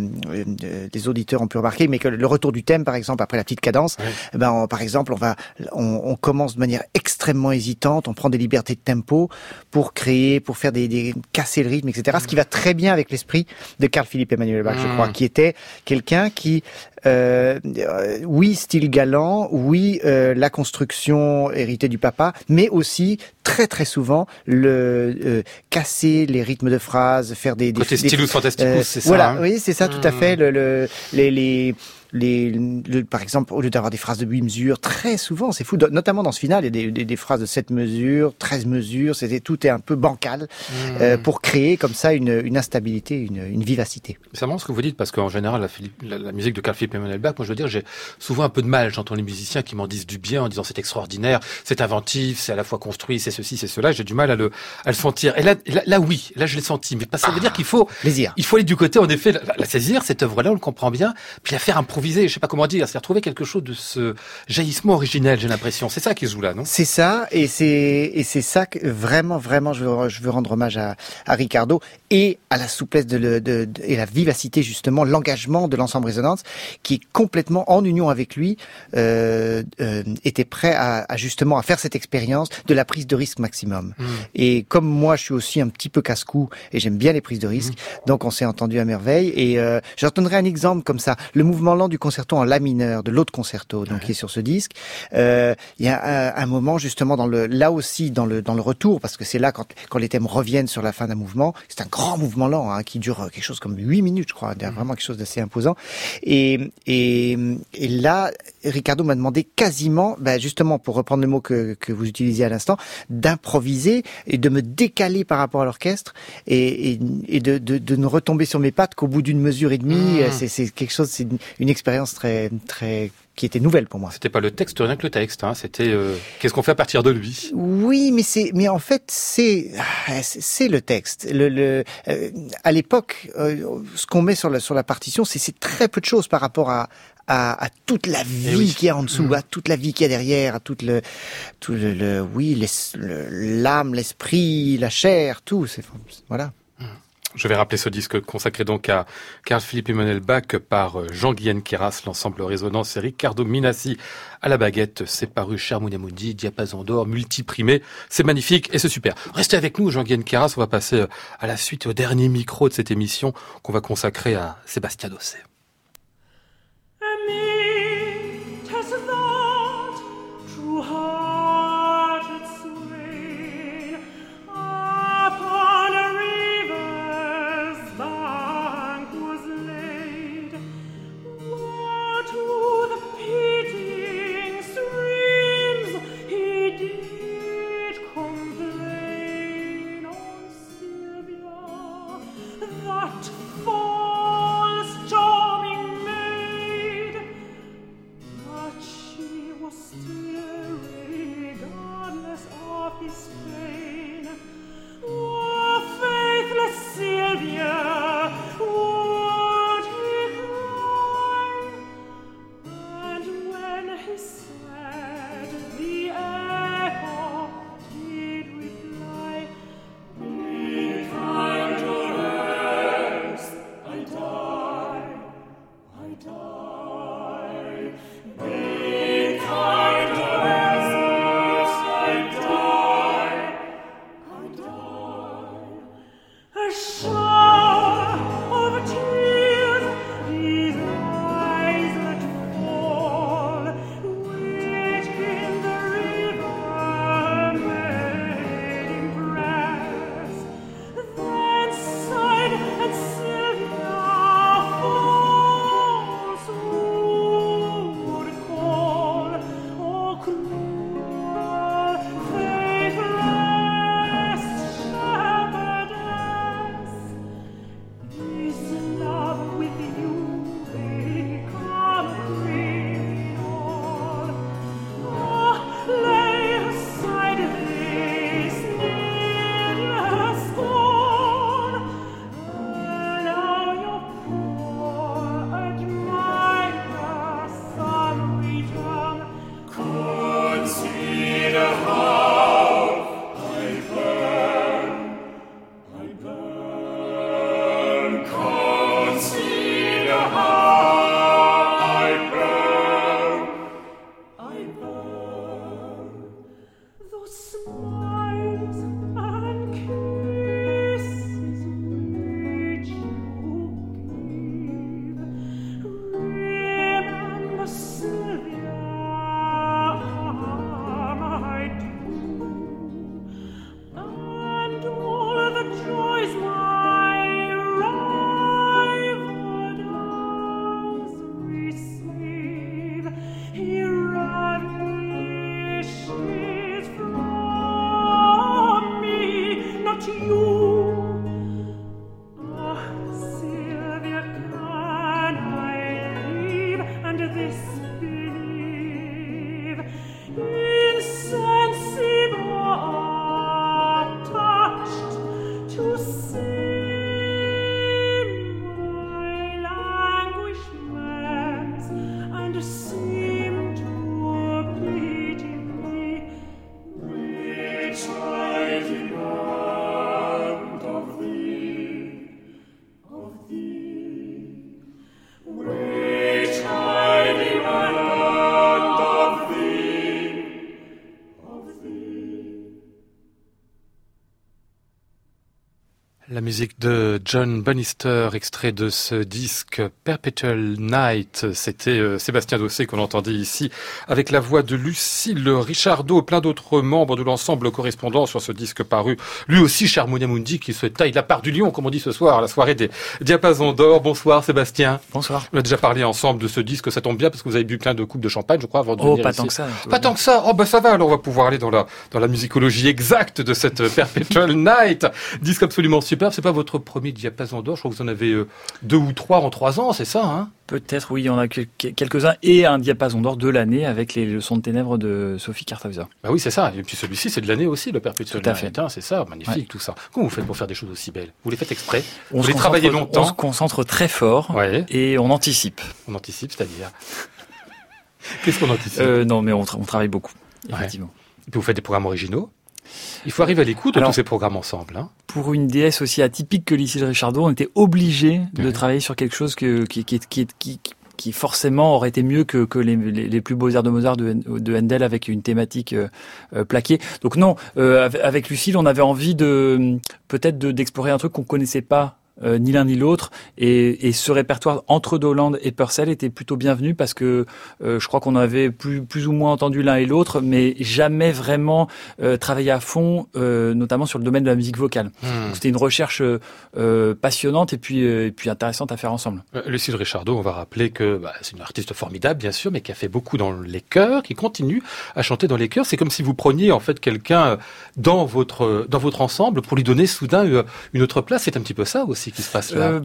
des auditeurs ont pu remarquer, mais que le retour du thème, par exemple, après la petite cadence, eh ben, on, par exemple, on va on, on, commence de manière extrêmement hésitante, on prend des libertés de tempo pour créer, pour faire des, des casser le rythme, etc. Ce qui va très bien avec l'esprit de Carl Philippe Emmanuel Bach, mmh. je crois, qui était quelqu'un qui euh, oui, style galant, oui, euh, la construction héritée du papa, mais aussi très très souvent le euh, casser les rythmes de phrases, faire des, des côté stylus fantasticus, euh, c'est ça. Voilà, hein oui, c'est ça, tout à fait. Le, le, les, les les, le- par exemple, au lieu d'avoir des phrases de 8 mesures, très souvent, c'est fou, notamment dans ce final, il y a des, des, des phrases de 7 mesures, 13 mesures, c'était tout est un peu bancal euh, pour créer comme ça une, une instabilité, une, une vivacité. C'est marrant ce que vous dites parce qu'en général, la, Philippe- la- la musique de Carl Philipp Emanuel Bach, moi je veux dire, j'ai souvent un peu de mal. J'entends les musiciens qui m'en disent du bien en disant c'est extraordinaire, c'est inventif, c'est à la fois construit, c'est ceci, c'est cela. J'ai du mal à le, à le sentir. Et là, là, là, oui, là je l'ai senti. Mais ça veut dire qu'il faut, plaisir. il faut aller du côté, en effet, la, la saisir cette œuvre-là, on le comprend bien, puis la faire improviser. Je sais pas comment dire, c'est retrouver quelque chose de ce jaillissement originel. J'ai l'impression. C'est ça qui joue là, non? C'est ça, et c'est et c'est ça que vraiment vraiment je veux je veux rendre hommage à, à Ricardo et à la souplesse de, le, de, de- et la vivacité justement, l'engagement de l'ensemble résonance qui est complètement en union avec lui euh, euh, était prêt à, à justement à faire cette expérience de la prise de risque maximum. Mm. Et comme moi, je suis aussi un petit peu casse-cou et j'aime bien les prises de risque, donc on s'est entendu à merveille. Et euh, je donnerai un exemple comme ça. Le mouvement lent du concerto en la mineur de l'autre concerto, donc qui est sur ce disque. Euh, Il y a un, un moment justement dans le, là aussi dans le dans le retour, parce que c'est là quand quand les thèmes reviennent sur la fin d'un mouvement. C'est un grand mouvement lent hein, qui dure quelque chose comme huit minutes, je crois, vraiment quelque chose d'assez imposant. Et et et là, Ricardo m'a demandé quasiment, ben justement pour reprendre le mot que que vous utilisiez à l'instant, d'improviser et de me décaler par rapport à l'orchestre et, et, et de, de, de ne retomber sur mes pattes qu'au bout d'une mesure et demie. Mmh. C'est, c'est quelque chose, c'est une, une expérience très, très, qui était nouvelle pour moi. C'était pas le texte, rien que le texte. Hein. C'était euh, qu'est-ce qu'on fait à partir de lui? Oui, mais c'est, mais en fait, c'est, ah, c'est le texte. Le, le, euh, à l'époque, euh, ce qu'on met sur la sur la partition, c'est, très peu de choses par rapport à à, à toute la vie Eh oui. qui est en dessous, à toute la vie qui est derrière, à toute le, tout le, le oui, l'es- l'âme, l'esprit, la chair, tout. C'est voilà. Je vais rappeler ce disque consacré donc à Carl Philipp Emmanuel Bach par euh, Jean-Guyenne Keras, l'ensemble Résonance et Riccardo Minassi à la baguette. C'est paru Charmounamundi, Diapason d'or, multiprimé. C'est magnifique et c'est super. Restez avec nous, Jean-Guyenne Keras. On va passer euh, à la suite, au dernier micro de cette émission qu'on va consacrer à Sébastien Dosset. Christ. Musique de John Bannister, extrait de ce disque Perpetual Night. C'était euh, Sébastien Dossé qu'on entendait ici avec la voix de Lucille Richardot, plein d'autres membres de l'ensemble correspondant sur ce disque paru. Lui aussi, cher Mundi, qui se taille la part du lion, comme on dit ce soir, à la soirée des diapasons d'or. Bonsoir Sébastien. Bonsoir. On a déjà parlé ensemble de ce disque, ça tombe bien parce que vous avez bu plein de coupes de champagne, je crois, avant de Oh, venir pas ici. tant que ça. Pas tant que ça. Oh, bah ça va. Alors, on va pouvoir aller dans la, dans la musicologie exacte de cette Perpetual Night. Disque absolument superbe. C'est pas votre premier diapason d'or. Je crois que vous en avez euh, deux ou trois en trois ans, c'est ça, hein? Peut-être, oui, il y en a quel- quelques-uns. Et un diapason d'or de l'année avec les leçons de ténèbres de Sophie Carthauser. Bah oui, c'est ça. Et puis celui-ci, c'est de l'année aussi, le Perpetual Tout à fait. c'est ça. Magnifique, Ouais. tout ça. Comment vous faites pour faire des choses aussi belles? Vous les faites exprès? On vous les travaillez longtemps? On se concentre très fort Ouais. et on anticipe. On anticipe, c'est-à-dire? Qu'est-ce qu'on anticipe? Euh, non, mais on, tra- on travaille beaucoup, Ouais. effectivement. Et puis vous faites des programmes originaux? Il faut arriver à l'écoute de Alors- tous ces programmes ensemble, hein. Pour une déesse aussi atypique que Lucille Richardot, on était obligé de Ouais. travailler sur quelque chose que, qui, qui, qui, qui, qui forcément aurait été mieux que, que les, les, les plus beaux airs de Mozart de, de Handel avec une thématique euh, euh, plaquée. Donc non, euh, avec- Lucille, on avait envie de peut-être de- d'explorer un truc qu'on connaissait pas. Euh, ni l'un ni l'autre et, et ce répertoire entre Doland et Purcell était plutôt bienvenu parce que euh, je crois qu'on avait plus, plus ou moins entendu l'un et l'autre mais jamais vraiment euh, travaillé à fond euh, notamment sur le domaine de la musique vocale Hmm. c'était une recherche euh, passionnante et puis, euh, et puis intéressante à faire ensemble. Lucille Richardot, on va rappeler que bah, c'est une artiste formidable, bien sûr, mais qui a fait beaucoup dans les chœurs, qui continue à chanter dans les chœurs. C'est comme si vous preniez en fait quelqu'un dans votre dans votre ensemble pour lui donner soudain une autre place. C'est un petit peu ça aussi qui se passe là. Euh,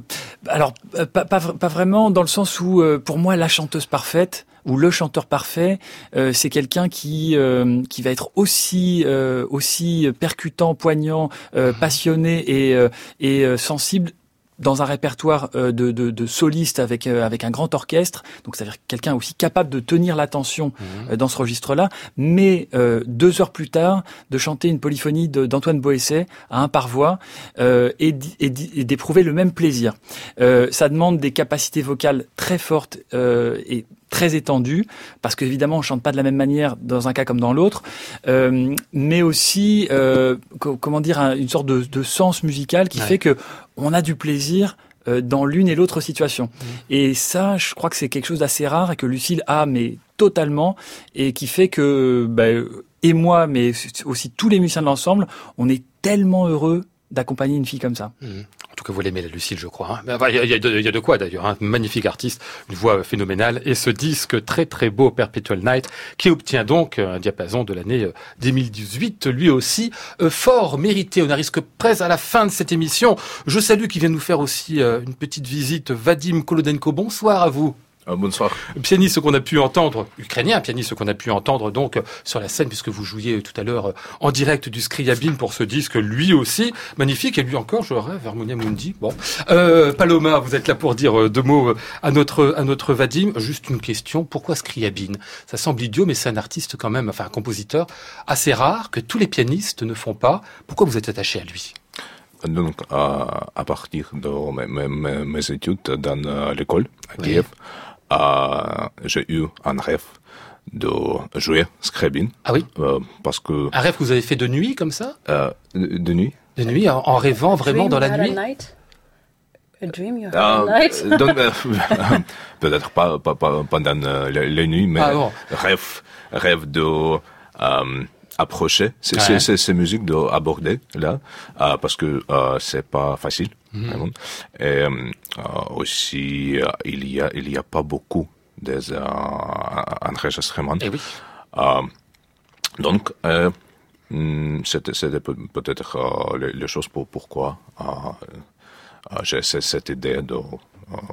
alors, euh, pas, pas, vra- pas vraiment dans le sens où, euh, pour moi, la chanteuse parfaite ou le chanteur parfait, euh, c'est quelqu'un qui euh, qui va être aussi euh, aussi percutant, poignant, euh, passionné et euh, et euh, sensible dans un répertoire euh, de, de, de solistes avec euh, avec un grand orchestre, donc c'est-à-dire quelqu'un aussi capable de tenir l'attention euh, dans ce registre-là, mais euh, deux heures plus tard de chanter une polyphonie d'Antoine Boesset à un par voix euh, et d'éprouver le même plaisir. Euh, ça demande des capacités vocales très fortes euh, et très étendues parce qu'évidemment on chante pas de la même manière dans un cas comme dans l'autre, euh, mais aussi euh, co- comment dire un- une sorte de, de sens musical qui Ouais. fait que on a du plaisir euh, dans l'une et l'autre situation. Et ça, je crois que c'est quelque chose d'assez rare et que Lucille a, mais totalement, et qui fait que, bah, et moi, mais aussi tous les musiciens de l'ensemble, on est tellement heureux d'accompagner une fille comme ça. Mhm. Tout cas, vous l'aimez, la Lucille, je crois. hein. Il y, a- de- quoi d'ailleurs. Un magnifique artiste, une voix phénoménale, et ce disque très très beau, Perpetual Night, qui obtient donc un diapason de l'année euh, 2018, lui aussi euh, fort mérité. On arrive presque à la fin de cette émission. Je salue qui vient nous faire aussi euh, une petite visite, Vadim Kolodenko. Bonsoir à vous. Bonsoir. Pianiste qu'on a pu entendre, ukrainien, pianiste qu'on a pu entendre donc euh, sur la scène, puisque vous jouiez euh, tout à l'heure euh, en direct du Scriabin pour ce disque, lui aussi, magnifique, et lui encore, je rêve, Harmonia Mundi. Bon. Euh, Paloma, vous êtes là pour dire euh, deux mots euh, à notre, à notre Vadim. Juste une question, pourquoi Scriabin? Ça semble idiot, mais c'est un artiste quand même, enfin un compositeur assez rare, que tous les pianistes ne font pas. Pourquoi vous êtes attaché à lui? Donc, à, à partir de mes, mes- mes, mes études dans euh, l'école à Oui. Kiev, euh, j'ai eu un rêve de jouer Scriabin. Ah oui Euh, Parce que... Un rêve que vous avez fait de nuit, comme ça? Euh, de de nuit? De nuit, en, en rêvant vraiment dans la nuit? A dream you euh, euh, peut-être pas, pas, pas pendant euh, les, les nuits, mais Ah bon. rêve, rêve de euh, approcher ces, Ouais. ces, ces, ces musiques, d'aborder là, euh, parce que euh, c'est pas facile. Mhm. vraiment. Et euh, aussi, euh, il y a, il y a pas beaucoup des euh, enregistrements. Eh oui. Euh, donc, euh, hmm, c'était c'était peut- peut-être euh, les, les choses pour pourquoi euh, euh, j'ai ce- cette idée de euh,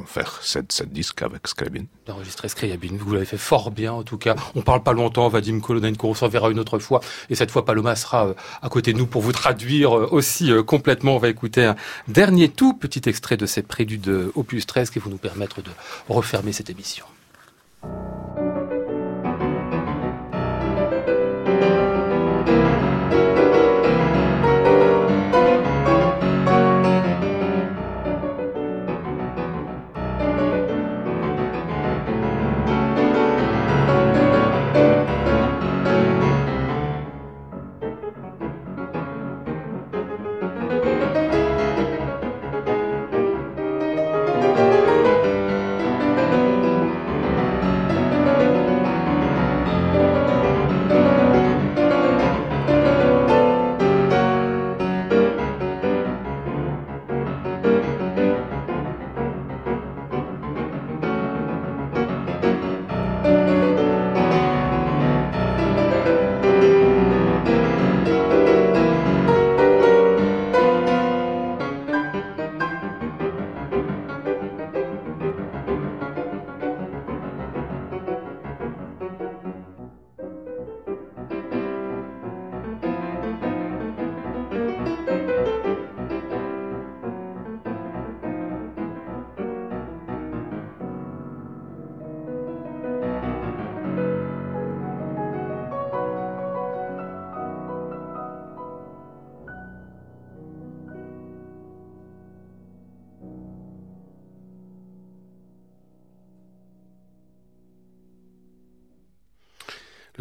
faire cette, cette disque avec Scriabin. d'enregistrer Scriabin. Vous l'avez fait fort bien, en tout cas. On parle pas longtemps, Vadim Kolonenko, on s'en verra une autre fois. Et cette fois, Paloma sera euh, à côté de nous pour vous traduire euh, aussi euh, complètement. On va écouter un dernier tout petit extrait de ces préludes euh, opus 13 qui vont nous permettre de refermer cette émission.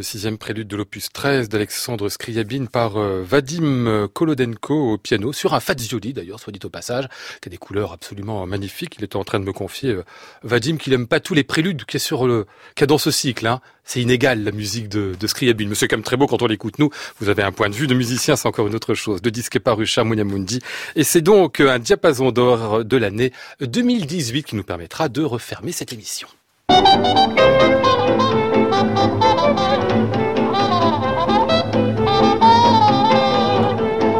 Sixième prélude de l'opus 13 d'Alexandre Scriabine par euh, Vadim Kolodenko au piano, sur un fazioli d'ailleurs, soit dit au passage, qui a des couleurs absolument magnifiques. Il était en train de me confier, euh, Vadim, qu'il aime pas tous les préludes qu'il y a, dans ce cycle. Hein. C'est inégal la musique de, de quand même très beau quand on l'écoute. Nous, vous avez un point de vue de musicien, c'est encore une autre chose. Le disque est paru Mundi, et c'est donc un diapason d'or de l'année 2018 qui nous permettra de refermer cette émission.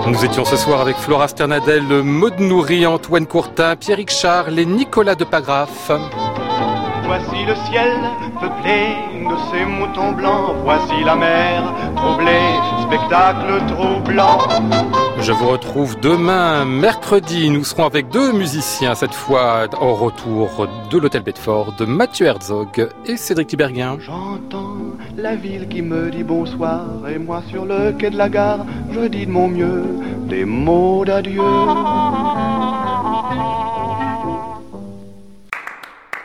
Nous étions ce soir avec Flora Sternadel, Maud Nourri, Antoine Courtin, Pierre Charles et Nicolas de Pagraf. Voici le ciel peuplé de ces moutons blancs, voici la mer troublée, spectacle troublant. Je vous retrouve demain, mercredi. Nous serons avec deux musiciens, cette fois au retour de l'hôtel Bedford, Mathieu Herzog et Cédric Tiberghien. J'entends la ville qui me dit bonsoir, et moi sur le quai de la gare, je dis de mon mieux des mots d'adieu.